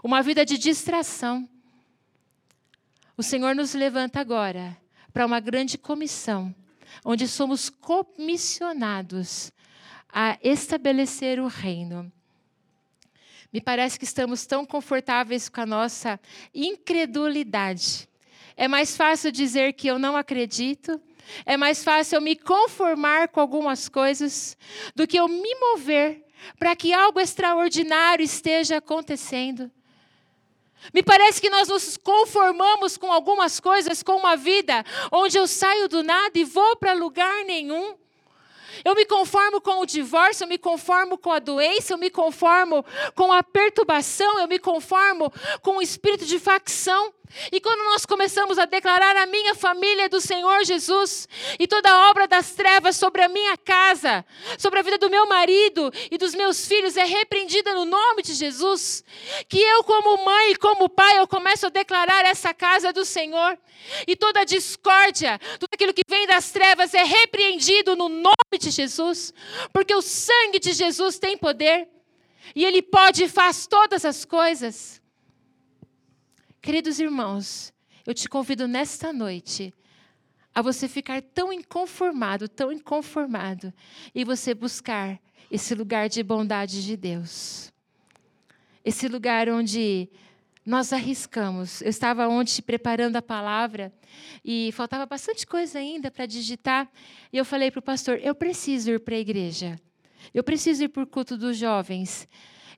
uma vida de distração. O Senhor nos levanta agora para uma grande comissão, onde somos comissionados a estabelecer o reino. Me parece que estamos tão confortáveis com a nossa incredulidade é mais fácil dizer que eu não acredito. É mais fácil eu me conformar com algumas coisas do que eu me mover para que algo extraordinário esteja acontecendo. Me parece que nós nos conformamos com algumas coisas, com uma vida onde eu saio do nada e vou para lugar nenhum. Eu me conformo com o divórcio, eu me conformo com a doença, eu me conformo com a perturbação, eu me conformo com o espírito de facção. E quando nós começamos a declarar a minha família do Senhor Jesus e toda a obra das trevas sobre a minha casa, sobre a vida do meu marido e dos meus filhos é repreendida no nome de Jesus, que eu como mãe e como pai eu começo a declarar essa casa do Senhor e toda discórdia, tudo aquilo que vem das trevas é repreendido no nome de Jesus, porque o sangue de Jesus tem poder e ele pode e faz todas as coisas. Queridos irmãos, eu te convido nesta noite a você ficar tão inconformado, tão inconformado, e você buscar esse lugar de bondade de Deus. Esse lugar onde nós arriscamos. Eu estava ontem preparando a palavra e faltava bastante coisa ainda para digitar. E eu falei para o pastor: eu preciso ir para a igreja. Eu preciso ir para o culto dos jovens.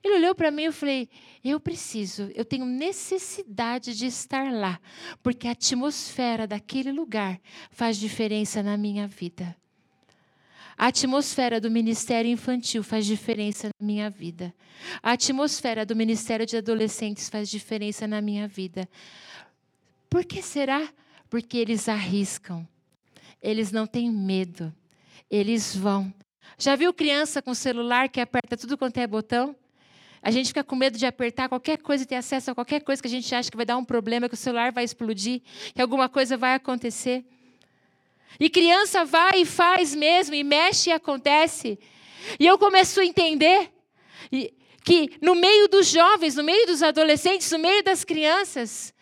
Ele olhou para mim e eu falei: eu preciso, eu tenho necessidade de estar lá, porque a atmosfera daquele lugar faz diferença na minha vida. A atmosfera do ministério infantil faz diferença na minha vida. A atmosfera do ministério de adolescentes faz diferença na minha vida. Por que será? Porque eles arriscam. Eles não têm medo. Eles vão. Já viu criança com celular que aperta tudo quanto é botão? A gente fica com medo de apertar qualquer coisa e ter acesso a qualquer coisa que a gente acha que vai dar um problema, que o celular vai explodir, que alguma coisa vai acontecer. E criança vai e faz mesmo, e mexe e acontece. E eu começo a entender que no meio dos jovens, no meio dos adolescentes, no meio das crianças,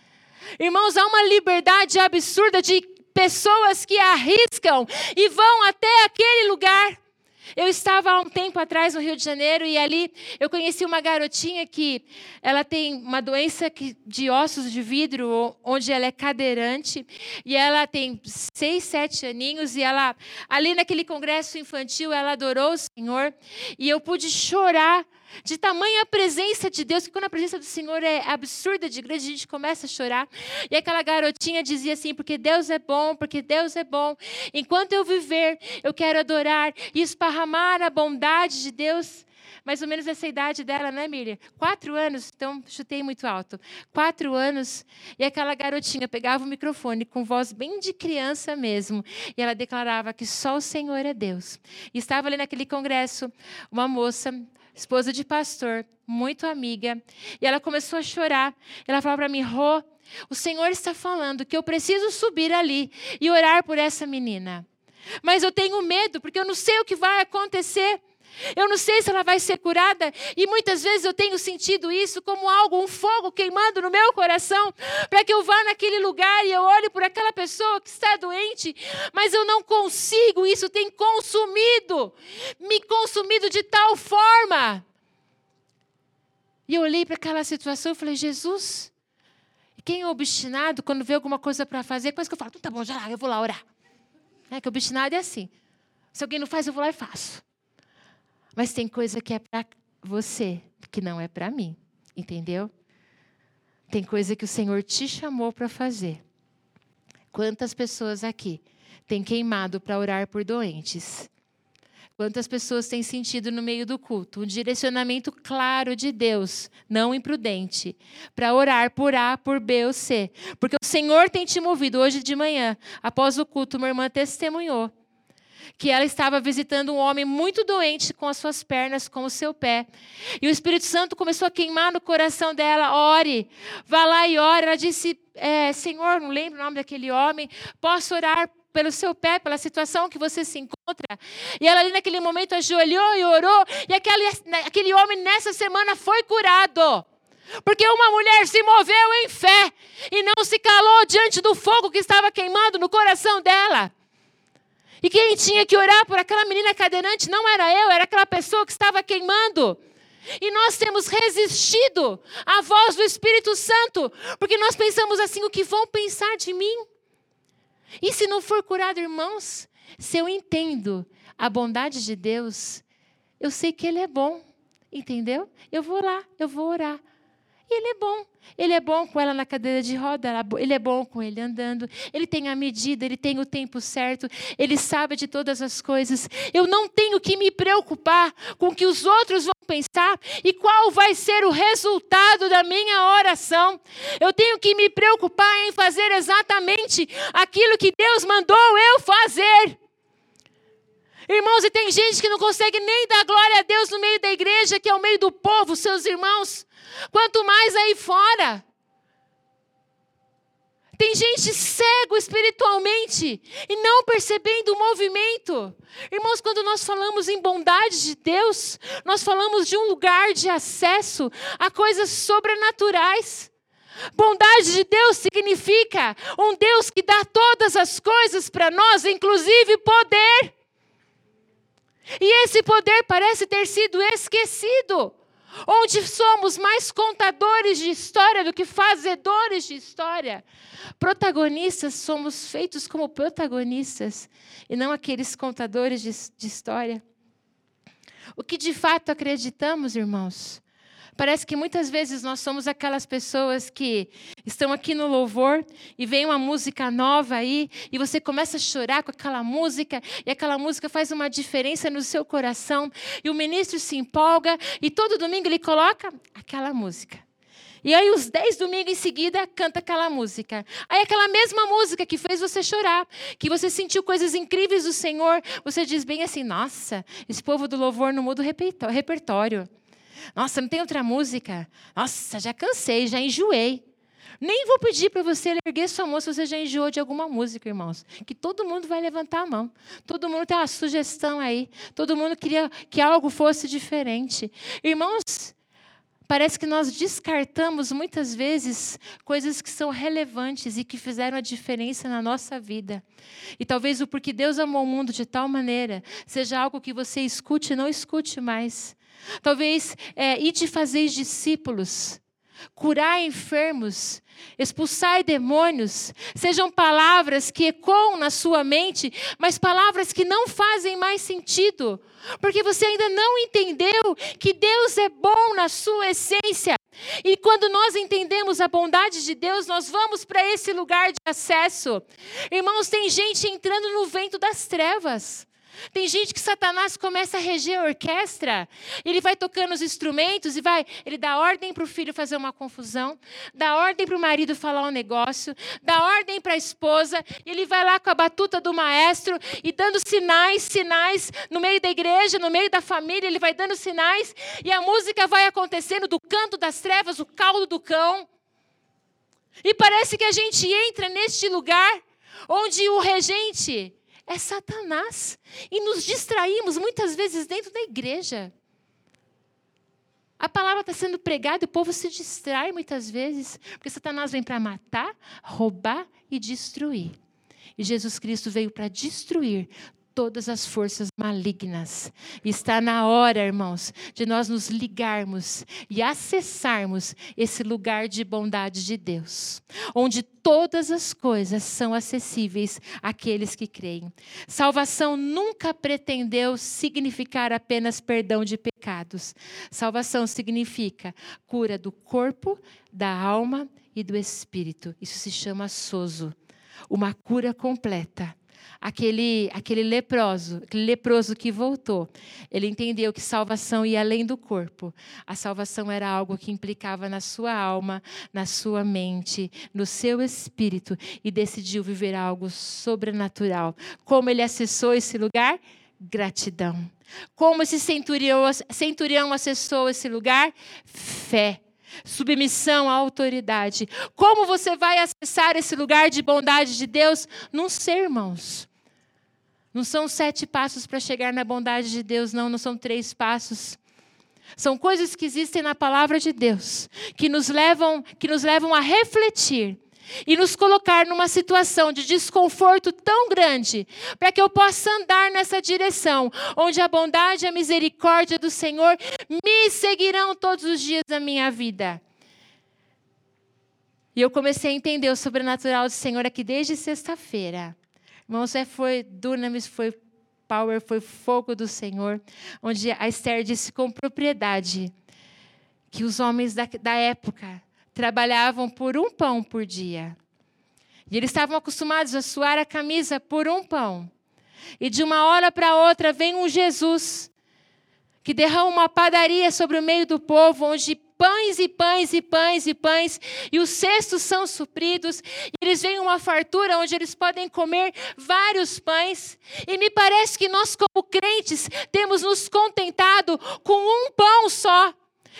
irmãos, há uma liberdade absurda de pessoas que arriscam e vão até aquele lugar. Eu estava há um tempo atrás no Rio de Janeiro e ali eu conheci uma garotinha que ela tem uma doença de ossos de vidro, onde ela é cadeirante, e ela tem seis, sete aninhos, e ela, ali naquele congresso infantil, ela adorou o Senhor, e eu pude chorar de tamanha presença de Deus, que quando a presença do Senhor é absurda de grande, a gente começa a chorar. E aquela garotinha dizia assim: porque Deus é bom, porque Deus é bom. Enquanto eu viver, eu quero adorar e esparramar a bondade de Deus. Mais ou menos essa idade dela, né, Miriam? Quatro anos, então chutei muito alto. Quatro anos, e aquela garotinha pegava o microfone com voz bem de criança mesmo, e ela declarava que só o Senhor é Deus. E estava ali naquele congresso uma moça esposa de pastor, muito amiga, e ela começou a chorar. Ela falou para mim: Rô, o Senhor está falando que eu preciso subir ali e orar por essa menina. Mas eu tenho medo, porque eu não sei o que vai acontecer. Eu não sei se ela vai ser curada. E muitas vezes eu tenho sentido isso como algo, um fogo queimando no meu coração, para que eu vá naquele lugar e eu olhe por aquela pessoa que está doente, mas eu não consigo. Isso tem consumido, me consumido de tal forma. E eu olhei para aquela situação e falei: Jesus, quem é obstinado, quando vê alguma coisa para fazer, quase que eu falo: tá bom, já lá, eu vou lá orar. É que obstinado é assim. Se alguém não faz, eu vou lá e faço. Mas tem coisa que é para você, que não é para mim. Entendeu? Tem coisa que o Senhor te chamou para fazer. Quantas pessoas aqui têm queimado para orar por doentes? Quantas pessoas têm sentido no meio do culto um direcionamento claro de Deus, não imprudente, para orar por A, por B ou C? Porque o Senhor tem te movido hoje de manhã, após o culto, uma irmã testemunhou que ela estava visitando um homem muito doente com as suas pernas, com o seu pé. E o Espírito Santo começou a queimar no coração dela: ore, vá lá e ore. Ela disse: é, Senhor, não lembro o nome daquele homem, posso orar pelo seu pé, pela situação que você se encontra. E ela ali naquele momento ajoelhou e orou, e aquele, aquele homem nessa semana foi curado. Porque uma mulher se moveu em fé e não se calou diante do fogo que estava queimando no coração dela. E quem tinha que orar por aquela menina cadeirante não era eu, era aquela pessoa que estava queimando. E nós temos resistido à voz do Espírito Santo, porque nós pensamos assim: o que vão pensar de mim? E se não for curado, irmãos, se eu entendo a bondade de Deus, eu sei que Ele é bom, entendeu? Eu vou lá, eu vou orar. E ele é bom. Ele é bom com ela na cadeira de roda, ele é bom com ele andando, ele tem a medida, ele tem o tempo certo, ele sabe de todas as coisas. Eu não tenho que me preocupar com o que os outros vão pensar e qual vai ser o resultado da minha oração. Eu tenho que me preocupar em fazer exatamente aquilo que Deus mandou eu fazer. Irmãos, e tem gente que não consegue nem dar glória a Deus no meio da igreja, que é o meio do povo, seus irmãos. Quanto mais aí fora. Tem gente cego espiritualmente e não percebendo o movimento. Irmãos, quando nós falamos em bondade de Deus, nós falamos de um lugar de acesso a coisas sobrenaturais. Bondade de Deus significa um Deus que dá todas as coisas para nós, inclusive poder. E esse poder parece ter sido esquecido onde somos mais contadores de história do que fazedores de história. Protagonistas, somos feitos como protagonistas e não aqueles contadores de, de história. O que de fato acreditamos, irmãos, Parece que muitas vezes nós somos aquelas pessoas que estão aqui no louvor e vem uma música nova aí e você começa a chorar com aquela música e aquela música faz uma diferença no seu coração e o ministro se empolga e todo domingo ele coloca aquela música. E aí, os dez domingos em seguida, canta aquela música. Aí, aquela mesma música que fez você chorar, que você sentiu coisas incríveis do Senhor, você diz bem assim: nossa, esse povo do louvor não muda o repertório. Nossa, não tem outra música? Nossa, já cansei, já enjoei. Nem vou pedir para você erguer sua mão se você já enjoou de alguma música, irmãos. Que todo mundo vai levantar a mão. Todo mundo tem uma sugestão aí. Todo mundo queria que algo fosse diferente. Irmãos, parece que nós descartamos muitas vezes coisas que são relevantes e que fizeram a diferença na nossa vida. E talvez o porquê Deus amou o mundo de tal maneira seja algo que você escute e não escute mais. Talvez é, ir te fazer discípulos, curar enfermos, expulsar demônios, sejam palavras que ecoam na sua mente, mas palavras que não fazem mais sentido, porque você ainda não entendeu que Deus é bom na sua essência. E quando nós entendemos a bondade de Deus, nós vamos para esse lugar de acesso. Irmãos, tem gente entrando no vento das trevas. Tem gente que Satanás começa a reger a orquestra, ele vai tocando os instrumentos e vai, ele dá ordem para o filho fazer uma confusão, dá ordem para o marido falar um negócio, dá ordem para a esposa, ele vai lá com a batuta do maestro e dando sinais, sinais no meio da igreja, no meio da família, ele vai dando sinais e a música vai acontecendo do canto das trevas, o caldo do cão. E parece que a gente entra neste lugar onde o regente é Satanás. E nos distraímos muitas vezes dentro da igreja. A palavra está sendo pregada e o povo se distrai muitas vezes, porque Satanás vem para matar, roubar e destruir. E Jesus Cristo veio para destruir todas as forças malignas. Está na hora, irmãos, de nós nos ligarmos e acessarmos esse lugar de bondade de Deus, onde todas as coisas são acessíveis àqueles que creem. Salvação nunca pretendeu significar apenas perdão de pecados. Salvação significa cura do corpo, da alma e do espírito. Isso se chama sozo, uma cura completa aquele, aquele leproso, aquele leproso que voltou, ele entendeu que salvação ia além do corpo. A salvação era algo que implicava na sua alma, na sua mente, no seu espírito e decidiu viver algo sobrenatural. Como ele acessou esse lugar? Gratidão. Como esse centurião, centurião acessou esse lugar? Fé submissão à autoridade. Como você vai acessar esse lugar de bondade de Deus? Não ser, irmãos. Não são sete passos para chegar na bondade de Deus, não, não são três passos. São coisas que existem na palavra de Deus, que nos levam, que nos levam a refletir e nos colocar numa situação de desconforto tão grande, para que eu possa andar nessa direção, onde a bondade e a misericórdia do Senhor me seguirão todos os dias da minha vida. E eu comecei a entender o sobrenatural do Senhor aqui desde sexta-feira. Irmãos, é, foi dunamis, foi power, foi fogo do Senhor, onde a Esther disse com propriedade que os homens da, da época trabalhavam por um pão por dia. E eles estavam acostumados a suar a camisa por um pão. E de uma hora para outra vem um Jesus que derrama uma padaria sobre o meio do povo, onde pães e pães e pães e pães, e os cestos são supridos, e eles veem uma fartura onde eles podem comer vários pães. E me parece que nós, como crentes, temos nos contentado com um pão só.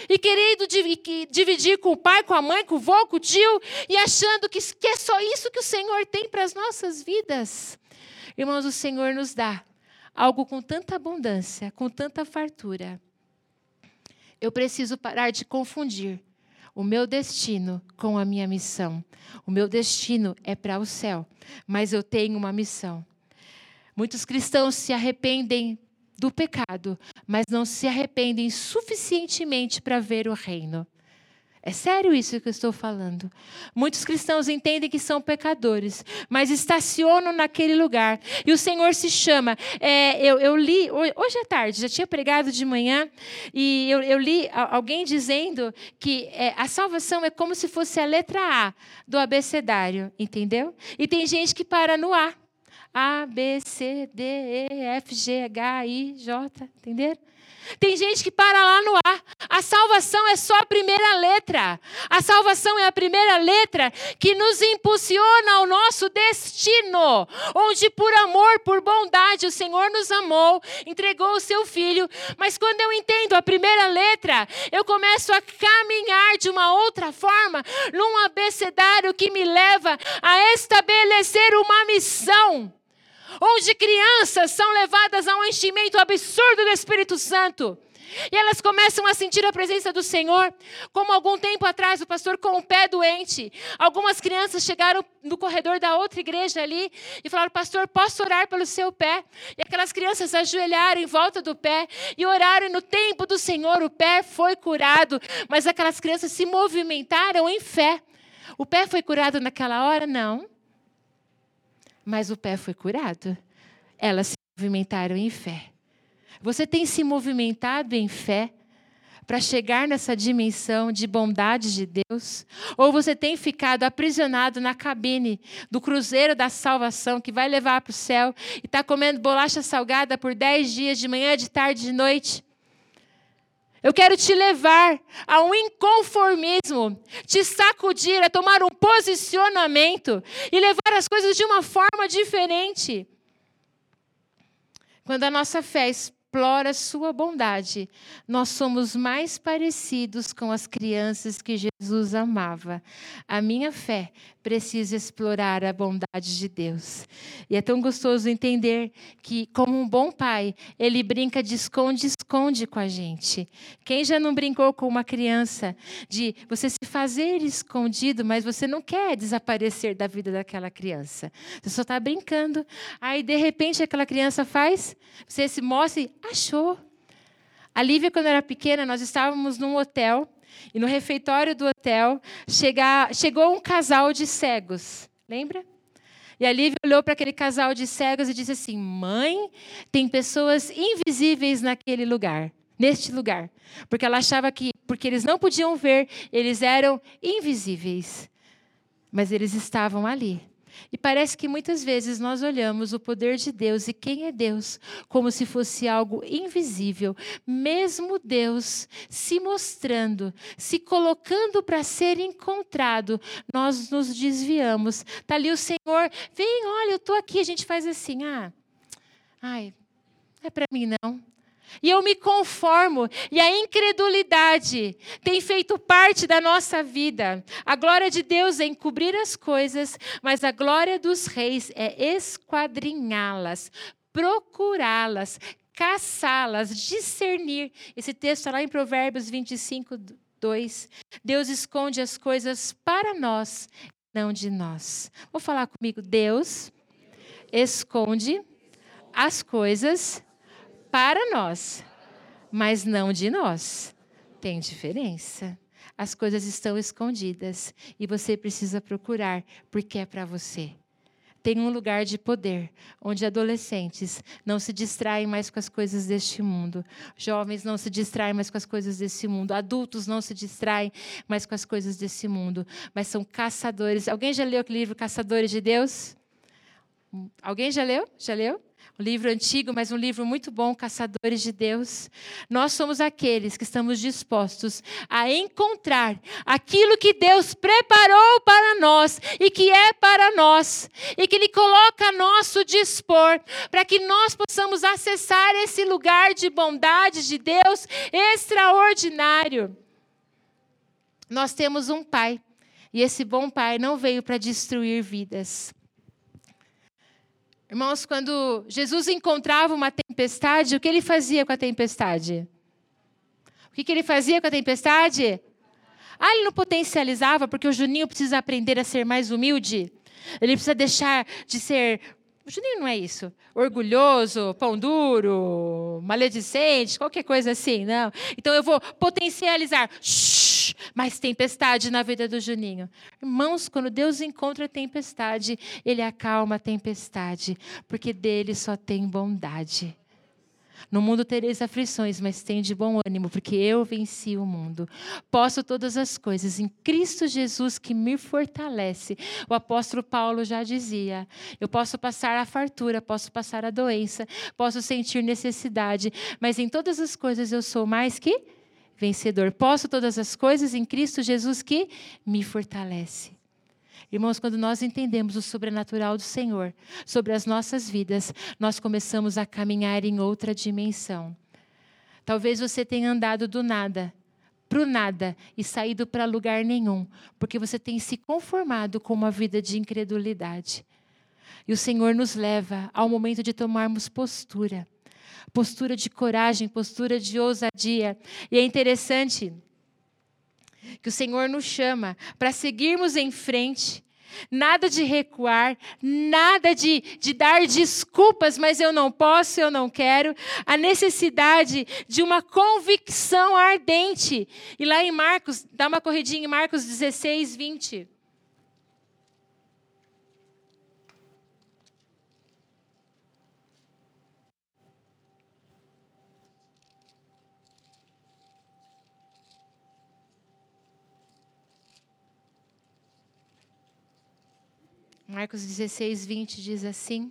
E querendo dividir com o pai, com a mãe, com o vô, com o tio, e achando que, que é só isso que o Senhor tem para as nossas vidas. Irmãos, o Senhor nos dá algo com tanta abundância, com tanta fartura, eu preciso parar de confundir o meu destino com a minha missão. O meu destino é para o céu, mas eu tenho uma missão. Muitos cristãos se arrependem do pecado, mas não se arrependem suficientemente para ver o reino. É sério isso que eu estou falando. Muitos cristãos entendem que são pecadores, mas estacionam naquele lugar. E o Senhor se chama. É, eu, eu, li, hoje à tarde, já tinha pregado de manhã, e eu, eu li alguém dizendo que é, a salvação é como se fosse a letra A do abecedário, entendeu? E tem gente que para no A. A, B, C, D, E, F, G, H, I, J, entenderam? Tem gente que para lá no ar. A salvação é só a primeira letra. A salvação é a primeira letra que nos impulsiona ao nosso destino, onde por amor, por bondade, o Senhor nos amou, entregou o seu filho. Mas quando eu entendo a primeira letra, eu começo a caminhar de uma outra forma, num abecedário que me leva a estabelecer uma missão onde crianças são levadas a um enchimento absurdo do Espírito Santo. E elas começam a sentir a presença do Senhor, como algum tempo atrás o pastor com o pé doente. Algumas crianças chegaram no corredor da outra igreja ali e falaram: Pastor, posso orar pelo seu pé? E aquelas crianças ajoelharam em volta do pé e oraram. E no tempo do Senhor, o pé foi curado. Mas aquelas crianças se movimentaram em fé. O pé foi curado naquela hora? Não mas o pé foi curado. Elas se movimentaram em fé. Você tem se movimentado em fé para chegar nessa dimensão de bondade de Deus? Ou você tem ficado aprisionado na cabine do cruzeiro da salvação que vai levar para o céu e está comendo bolacha salgada por dez dias, de manhã, de tarde, de noite? Eu quero te levar a um inconformismo, te sacudir, a tomar um posicionamento e levar as coisas de uma forma diferente. Quando a nossa fé explora sua bondade, nós somos mais parecidos com as crianças que Jesus amava. A minha fé precisa explorar a bondade de Deus. E é tão gostoso entender que, como um bom pai, ele brinca de esconde-esconde com a gente. Quem já não brincou com uma criança de você se fazer escondido, mas você não quer desaparecer da vida daquela criança? Você só está brincando. Aí, de repente, aquela criança faz, você se mostra e achou. A Lívia, quando era pequena, nós estávamos num hotel e no refeitório do hotel chega, chegou um casal de cegos. Lembra? E a Lívia olhou para aquele casal de cegos e disse assim: Mãe, tem pessoas invisíveis naquele lugar, neste lugar. Porque ela achava que, porque eles não podiam ver, eles eram invisíveis. Mas eles estavam ali. E parece que muitas vezes nós olhamos o poder de Deus e quem é Deus como se fosse algo invisível, mesmo Deus se mostrando, se colocando para ser encontrado, nós nos desviamos. Está ali o Senhor, vem, olha, eu estou aqui, a gente faz assim, ah, ai, não é para mim não. E eu me conformo, e a incredulidade tem feito parte da nossa vida. A glória de Deus é encobrir as coisas, mas a glória dos reis é esquadrinhá-las, procurá-las, caçá-las, discernir. Esse texto está lá em Provérbios 25, 2. Deus esconde as coisas para nós, não de nós. Vou falar comigo. Deus esconde as coisas para nós, mas não de nós. Tem diferença. As coisas estão escondidas e você precisa procurar, porque é para você. Tem um lugar de poder, onde adolescentes não se distraem mais com as coisas deste mundo, jovens não se distraem mais com as coisas desse mundo, adultos não se distraem mais com as coisas desse mundo, mas são caçadores. Alguém já leu o livro Caçadores de Deus? Alguém já leu? Já leu? Um livro antigo, mas um livro muito bom, Caçadores de Deus. Nós somos aqueles que estamos dispostos a encontrar aquilo que Deus preparou para nós e que é para nós, e que Ele coloca a nosso dispor, para que nós possamos acessar esse lugar de bondade de Deus extraordinário. Nós temos um Pai, e esse bom Pai não veio para destruir vidas. Irmãos, quando Jesus encontrava uma tempestade, o que ele fazia com a tempestade? O que, que ele fazia com a tempestade? Ah, ele não potencializava, porque o Juninho precisa aprender a ser mais humilde. Ele precisa deixar de ser. O Juninho não é isso. Orgulhoso, pão duro, maledicente, qualquer coisa assim, não. Então eu vou potencializar. Shhh, mais tempestade na vida do Juninho. Irmãos, quando Deus encontra a tempestade, Ele acalma a tempestade, porque dele só tem bondade. No mundo tereis aflições, mas tem de bom ânimo, porque eu venci o mundo. Posso todas as coisas em Cristo Jesus que me fortalece. O apóstolo Paulo já dizia: eu posso passar a fartura, posso passar a doença, posso sentir necessidade, mas em todas as coisas eu sou mais que vencedor. Posso todas as coisas em Cristo Jesus que me fortalece. Irmãos, quando nós entendemos o sobrenatural do Senhor sobre as nossas vidas, nós começamos a caminhar em outra dimensão. Talvez você tenha andado do nada para o nada e saído para lugar nenhum, porque você tem se conformado com uma vida de incredulidade. E o Senhor nos leva ao momento de tomarmos postura postura de coragem, postura de ousadia. E é interessante que o Senhor nos chama para seguirmos em frente. Nada de recuar, nada de, de dar desculpas, mas eu não posso, eu não quero. A necessidade de uma convicção ardente. E lá em Marcos, dá uma corridinha em Marcos 16, 20. Marcos 16, 20 diz assim: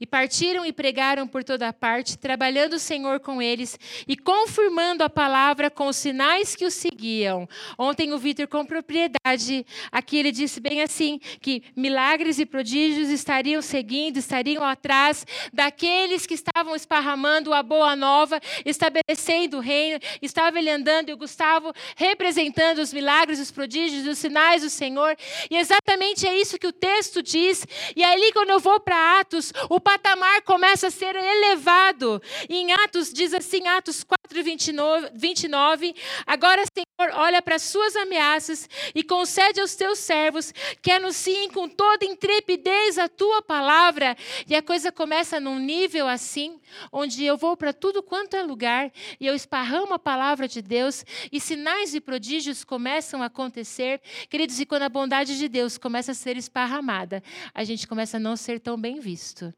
E partiram e pregaram por toda parte, trabalhando o Senhor com eles e confirmando a palavra com os sinais que os seguiam. Ontem o Vitor, com propriedade, aqui ele disse bem assim: que milagres e prodígios estariam seguindo, estariam atrás daqueles que estavam esparramando a boa nova, estabelecendo o reino. Estava ele andando e o Gustavo representando os milagres, os prodígios, os sinais do Senhor. E exatamente é isso que o texto diz. E ali, quando eu vou para Atos, o patamar começa a ser elevado. E em Atos, diz assim, Atos 4, 29, 29 agora, Senhor, olha para as suas ameaças e concede aos teus servos que anunciem com toda intrepidez a tua palavra. E a coisa começa num nível assim, onde eu vou para tudo quanto é lugar e eu esparramo a palavra de Deus e sinais e prodígios começam a acontecer. Queridos, e quando a bondade de Deus começa a ser esparramada, a gente começa a não ser tão bem visto.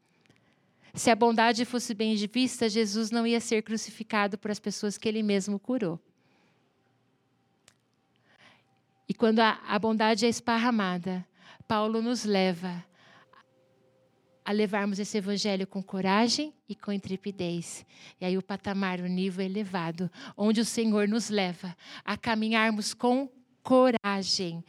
Se a bondade fosse bem vista, Jesus não ia ser crucificado por as pessoas que ele mesmo curou. E quando a, a bondade é esparramada, Paulo nos leva a levarmos esse evangelho com coragem e com intrepidez. E aí o patamar, o nível elevado, onde o Senhor nos leva a caminharmos com coragem.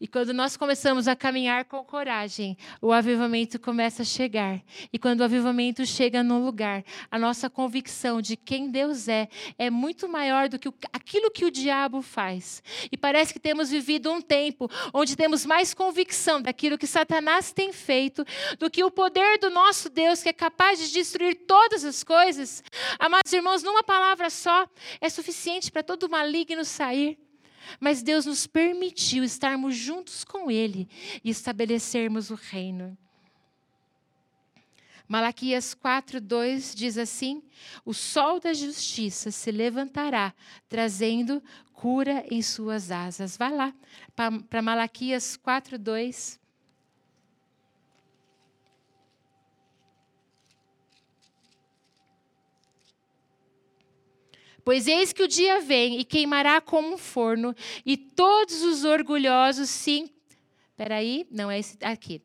E quando nós começamos a caminhar com coragem, o avivamento começa a chegar. E quando o avivamento chega no lugar, a nossa convicção de quem Deus é é muito maior do que aquilo que o diabo faz. E parece que temos vivido um tempo onde temos mais convicção daquilo que Satanás tem feito do que o poder do nosso Deus, que é capaz de destruir todas as coisas. Amados irmãos, numa palavra só é suficiente para todo maligno sair. Mas Deus nos permitiu estarmos juntos com Ele e estabelecermos o reino. Malaquias 4:2 diz assim: O sol da justiça se levantará, trazendo cura em suas asas. Vai lá para Malaquias 4:2. Pois eis que o dia vem e queimará como um forno, e todos os orgulhosos se. Peraí, não é esse aqui.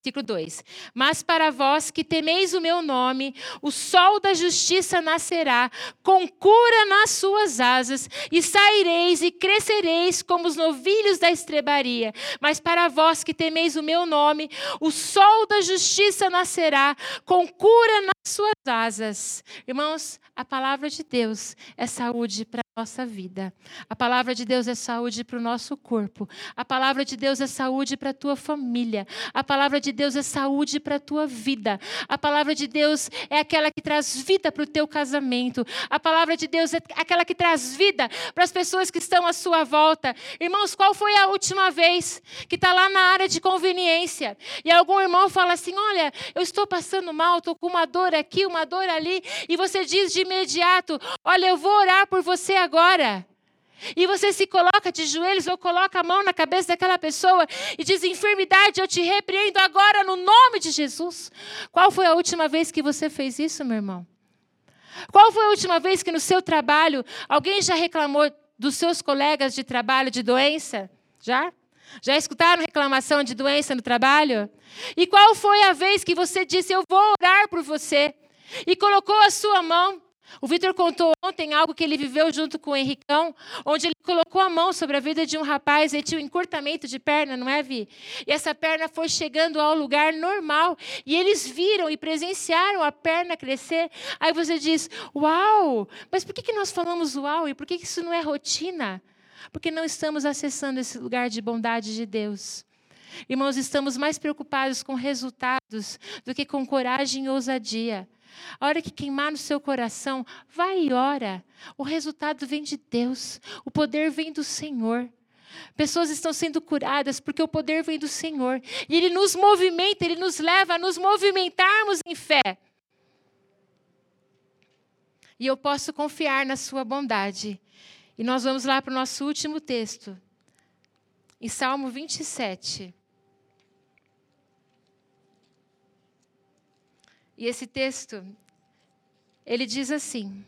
Versículo 2: Mas para vós que temeis o meu nome, o sol da justiça nascerá, com cura nas suas asas, e saireis e crescereis como os novilhos da estrebaria. Mas para vós que temeis o meu nome, o sol da justiça nascerá, com cura nas suas asas. Irmãos, a palavra de Deus é saúde para a nossa vida. A palavra de Deus é saúde para o nosso corpo. A palavra de Deus é saúde para a tua família. A palavra de Deus é saúde para a tua vida. A palavra de Deus é aquela que traz vida para o teu casamento. A palavra de Deus é aquela que traz vida para as pessoas que estão à sua volta. Irmãos, qual foi a última vez que está lá na área de conveniência e algum irmão fala assim: Olha, eu estou passando mal, estou com uma dor aqui, uma dor ali, e você diz de imediato: Olha, eu vou orar por você agora. E você se coloca de joelhos ou coloca a mão na cabeça daquela pessoa e diz: enfermidade, eu te repreendo agora no nome de Jesus. Qual foi a última vez que você fez isso, meu irmão? Qual foi a última vez que no seu trabalho alguém já reclamou dos seus colegas de trabalho de doença? Já? Já escutaram reclamação de doença no trabalho? E qual foi a vez que você disse: Eu vou orar por você? E colocou a sua mão o Vitor contou ontem algo que ele viveu junto com o Henricão, onde ele colocou a mão sobre a vida de um rapaz, ele tinha um encurtamento de perna, não é, Vi? E essa perna foi chegando ao lugar normal, e eles viram e presenciaram a perna crescer. Aí você diz, uau, mas por que, nós falamos uau? E por que isso não é rotina? Porque não estamos acessando esse lugar de bondade de Deus. Irmãos, estamos mais preocupados com resultados do que com coragem e ousadia. A hora que queimar no seu coração, vai e ora. O resultado vem de Deus, o poder vem do Senhor. Pessoas estão sendo curadas porque o poder vem do Senhor. E Ele nos movimenta, Ele nos leva a nos movimentarmos em fé. E eu posso confiar na Sua bondade. E nós vamos lá para o nosso último texto, em Salmo 27. E esse texto, ele diz assim: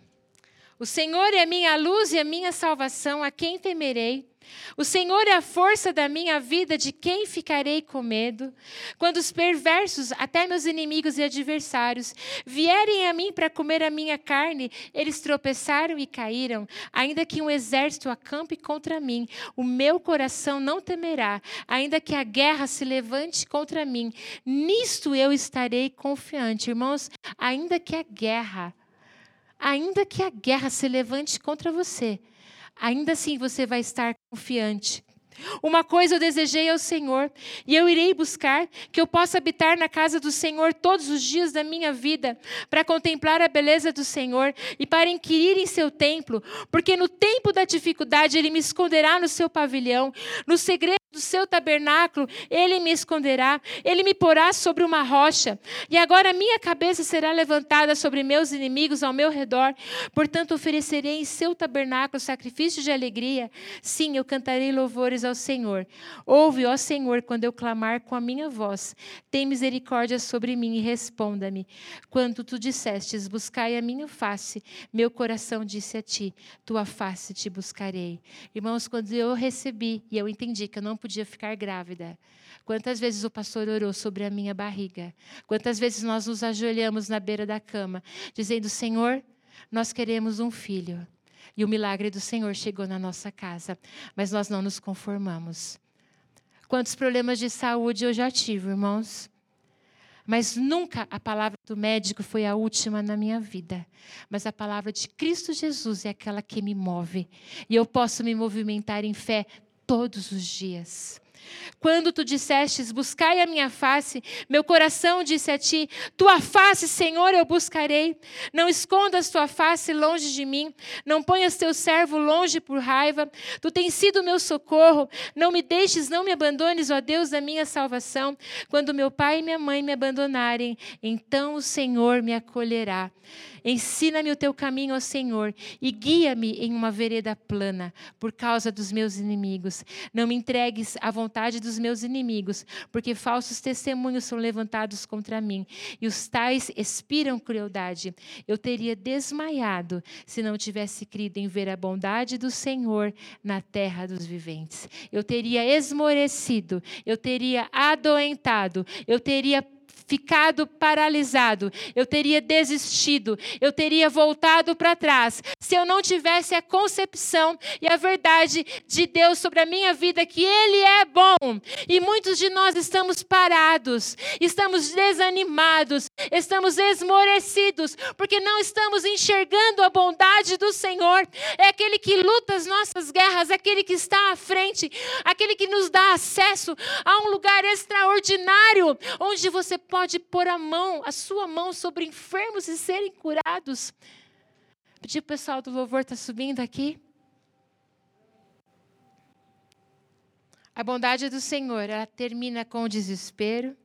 O Senhor é a minha luz e a minha salvação, a quem temerei? O Senhor é a força da minha vida, de quem ficarei com medo? Quando os perversos, até meus inimigos e adversários, vierem a mim para comer a minha carne, eles tropeçaram e caíram. Ainda que um exército acampe contra mim, o meu coração não temerá. Ainda que a guerra se levante contra mim, nisto eu estarei confiante. Irmãos, ainda que a guerra, ainda que a guerra se levante contra você, ainda assim você vai estar confiante. Uma coisa eu desejei ao Senhor, e eu irei buscar que eu possa habitar na casa do Senhor todos os dias da minha vida, para contemplar a beleza do Senhor e para inquirir em seu templo, porque no tempo da dificuldade ele me esconderá no seu pavilhão, no segredo do seu tabernáculo, ele me esconderá, ele me porá sobre uma rocha, e agora minha cabeça será levantada sobre meus inimigos ao meu redor. Portanto, oferecerei em seu tabernáculo sacrifício de alegria. Sim, eu cantarei louvores ao Senhor. Ouve, ó Senhor, quando eu clamar com a minha voz. Tem misericórdia sobre mim e responda-me. Quando tu dissestes, buscai a minha face, meu coração disse a ti, tua face te buscarei. Irmãos, quando eu recebi e eu entendi que eu não podia ficar grávida. Quantas vezes o pastor orou sobre a minha barriga? Quantas vezes nós nos ajoelhamos na beira da cama, dizendo: Senhor, nós queremos um filho. E o milagre do Senhor chegou na nossa casa, mas nós não nos conformamos. Quantos problemas de saúde eu já tive, irmãos? Mas nunca a palavra do médico foi a última na minha vida. Mas a palavra de Cristo Jesus é aquela que me move. E eu posso me movimentar em fé todos os dias. Quando tu dissestes, buscai a minha face, meu coração disse a ti: Tua face, Senhor, eu buscarei. Não escondas tua face longe de mim, não ponhas teu servo longe por raiva. Tu tens sido meu socorro, não me deixes, não me abandones, ó Deus da minha salvação. Quando meu pai e minha mãe me abandonarem, então o Senhor me acolherá. Ensina-me o teu caminho, ó Senhor, e guia-me em uma vereda plana, por causa dos meus inimigos. Não me entregues à vontade dos meus inimigos, porque falsos testemunhos são levantados contra mim, e os tais expiram crueldade. Eu teria desmaiado se não tivesse crido em ver a bondade do Senhor na terra dos viventes. Eu teria esmorecido, eu teria adoentado, eu teria ficado paralisado, eu teria desistido, eu teria voltado para trás, se eu não tivesse a concepção e a verdade de Deus sobre a minha vida, que Ele é bom. E muitos de nós estamos parados, estamos desanimados, estamos esmorecidos, porque não estamos enxergando a bondade do Senhor. É aquele que luta as nossas guerras, aquele que está à frente, aquele que nos dá acesso a um lugar extraordinário, onde você pode pôr a mão, a sua mão sobre enfermos e serem curados. Pedir o pessoal do louvor está subindo aqui. A bondade do Senhor, ela termina com o desespero.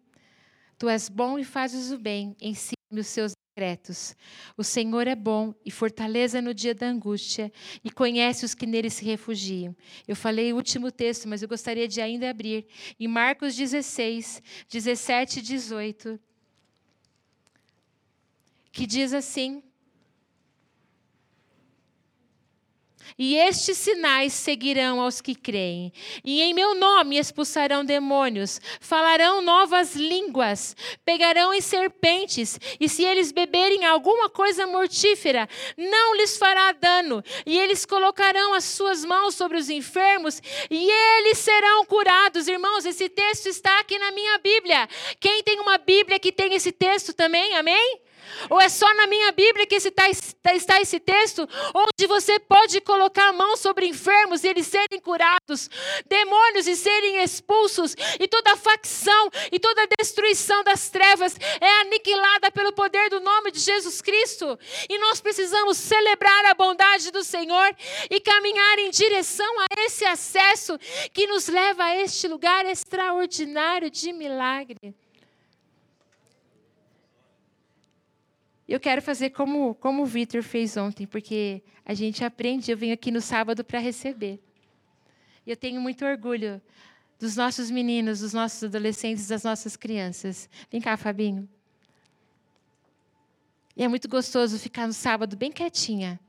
Tu és bom e fazes o bem, ensina-me os seus decretos. O Senhor é bom e fortaleza no dia da angústia e conhece os que nele se refugiam. Eu falei o último texto, mas eu gostaria de ainda abrir. Em Marcos 16, 17 e 18, que diz assim: E estes sinais seguirão aos que creem. E em meu nome expulsarão demônios, falarão novas línguas, pegarão em serpentes, e se eles beberem alguma coisa mortífera, não lhes fará dano. E eles colocarão as suas mãos sobre os enfermos, e eles serão curados. Irmãos, esse texto está aqui na minha Bíblia. Quem tem uma Bíblia que tem esse texto também? Amém? Ou é só na minha Bíblia que está, está esse texto, onde você pode colocar a mão sobre enfermos e eles serem curados, demônios e serem expulsos, e toda facção e toda destruição das trevas é aniquilada pelo poder do nome de Jesus Cristo. E nós precisamos celebrar a bondade do Senhor e caminhar em direção a esse acesso que nos leva a este lugar extraordinário de milagre. Eu quero fazer como, como o Vitor fez ontem, porque a gente aprende, eu venho aqui no sábado para receber. E eu tenho muito orgulho dos nossos meninos, dos nossos adolescentes, das nossas crianças. Vem cá, Fabinho. E é muito gostoso ficar no sábado bem quietinha.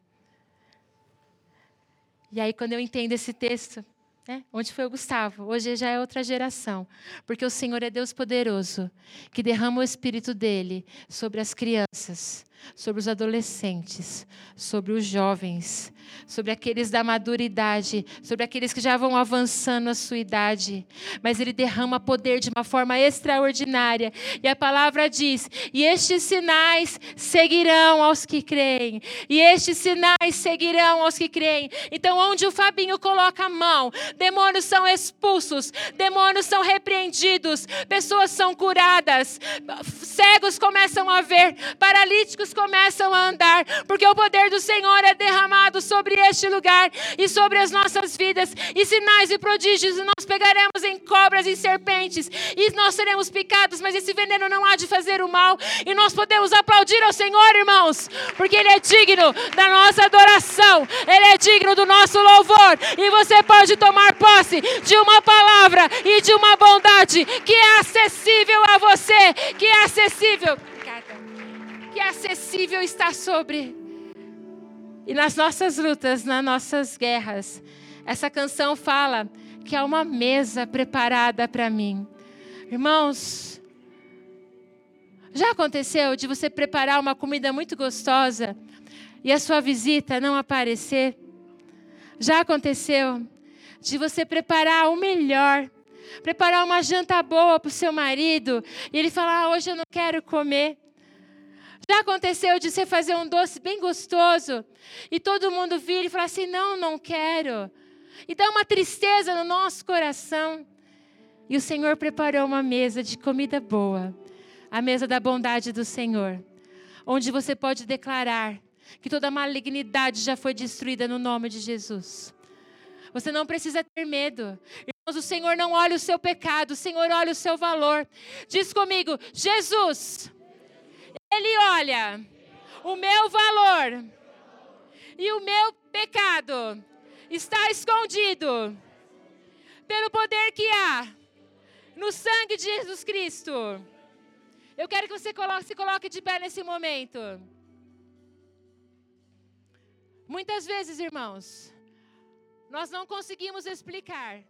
E aí, quando eu entendo esse texto, né? Onde foi o Gustavo? Hoje já é outra geração. Porque o Senhor é Deus poderoso, que derrama o Espírito dele sobre as crianças, sobre os adolescentes, sobre os jovens, sobre aqueles da maduridade, sobre aqueles que já vão avançando a sua idade. Mas ele derrama poder de uma forma extraordinária. E a palavra diz: "E estes sinais seguirão aos que creem. E estes sinais seguirão aos que creem". Então, onde o Fabinho coloca a mão, demônios são expulsos, demônios são repreendidos, pessoas são curadas, cegos começam a ver, paralíticos começam a andar, porque o poder do Senhor é derramado sobre este lugar e sobre as nossas vidas, e sinais e prodígios, nós pegaremos em cobras e serpentes, e nós seremos picados, mas esse veneno não há de fazer o mal, e nós podemos aplaudir ao Senhor, irmãos, porque Ele é digno da nossa adoração, Ele é digno do nosso louvor, e você pode tomar posse de uma palavra e de uma bondade que é acessível a você, que é acessível é acessível está sobre. E nas nossas lutas, nas nossas guerras, essa canção fala que há uma mesa preparada para mim. Irmãos, já aconteceu de você preparar uma comida muito gostosa e a sua visita não aparecer? Já aconteceu de você preparar o melhor, preparar uma janta boa para o seu marido e ele falar: ah, hoje eu não quero comer. Já aconteceu de você fazer um doce bem gostoso e todo mundo vir e falar assim: não, não quero. E dá uma tristeza no nosso coração. E o Senhor preparou uma mesa de comida boa, a mesa da bondade do Senhor, onde você pode declarar que toda malignidade já foi destruída no nome de Jesus. Você não precisa ter medo. Irmãos, o Senhor não olha o seu pecado, o Senhor olha o seu valor. Diz comigo: Jesus ele olha o meu valor e o meu pecado está escondido pelo poder que há no sangue de Jesus Cristo. Eu quero que você coloque, se coloque de pé nesse momento. Muitas vezes, irmãos, nós não conseguimos explicar,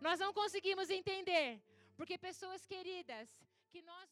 nós não conseguimos entender, porque pessoas queridas que nós.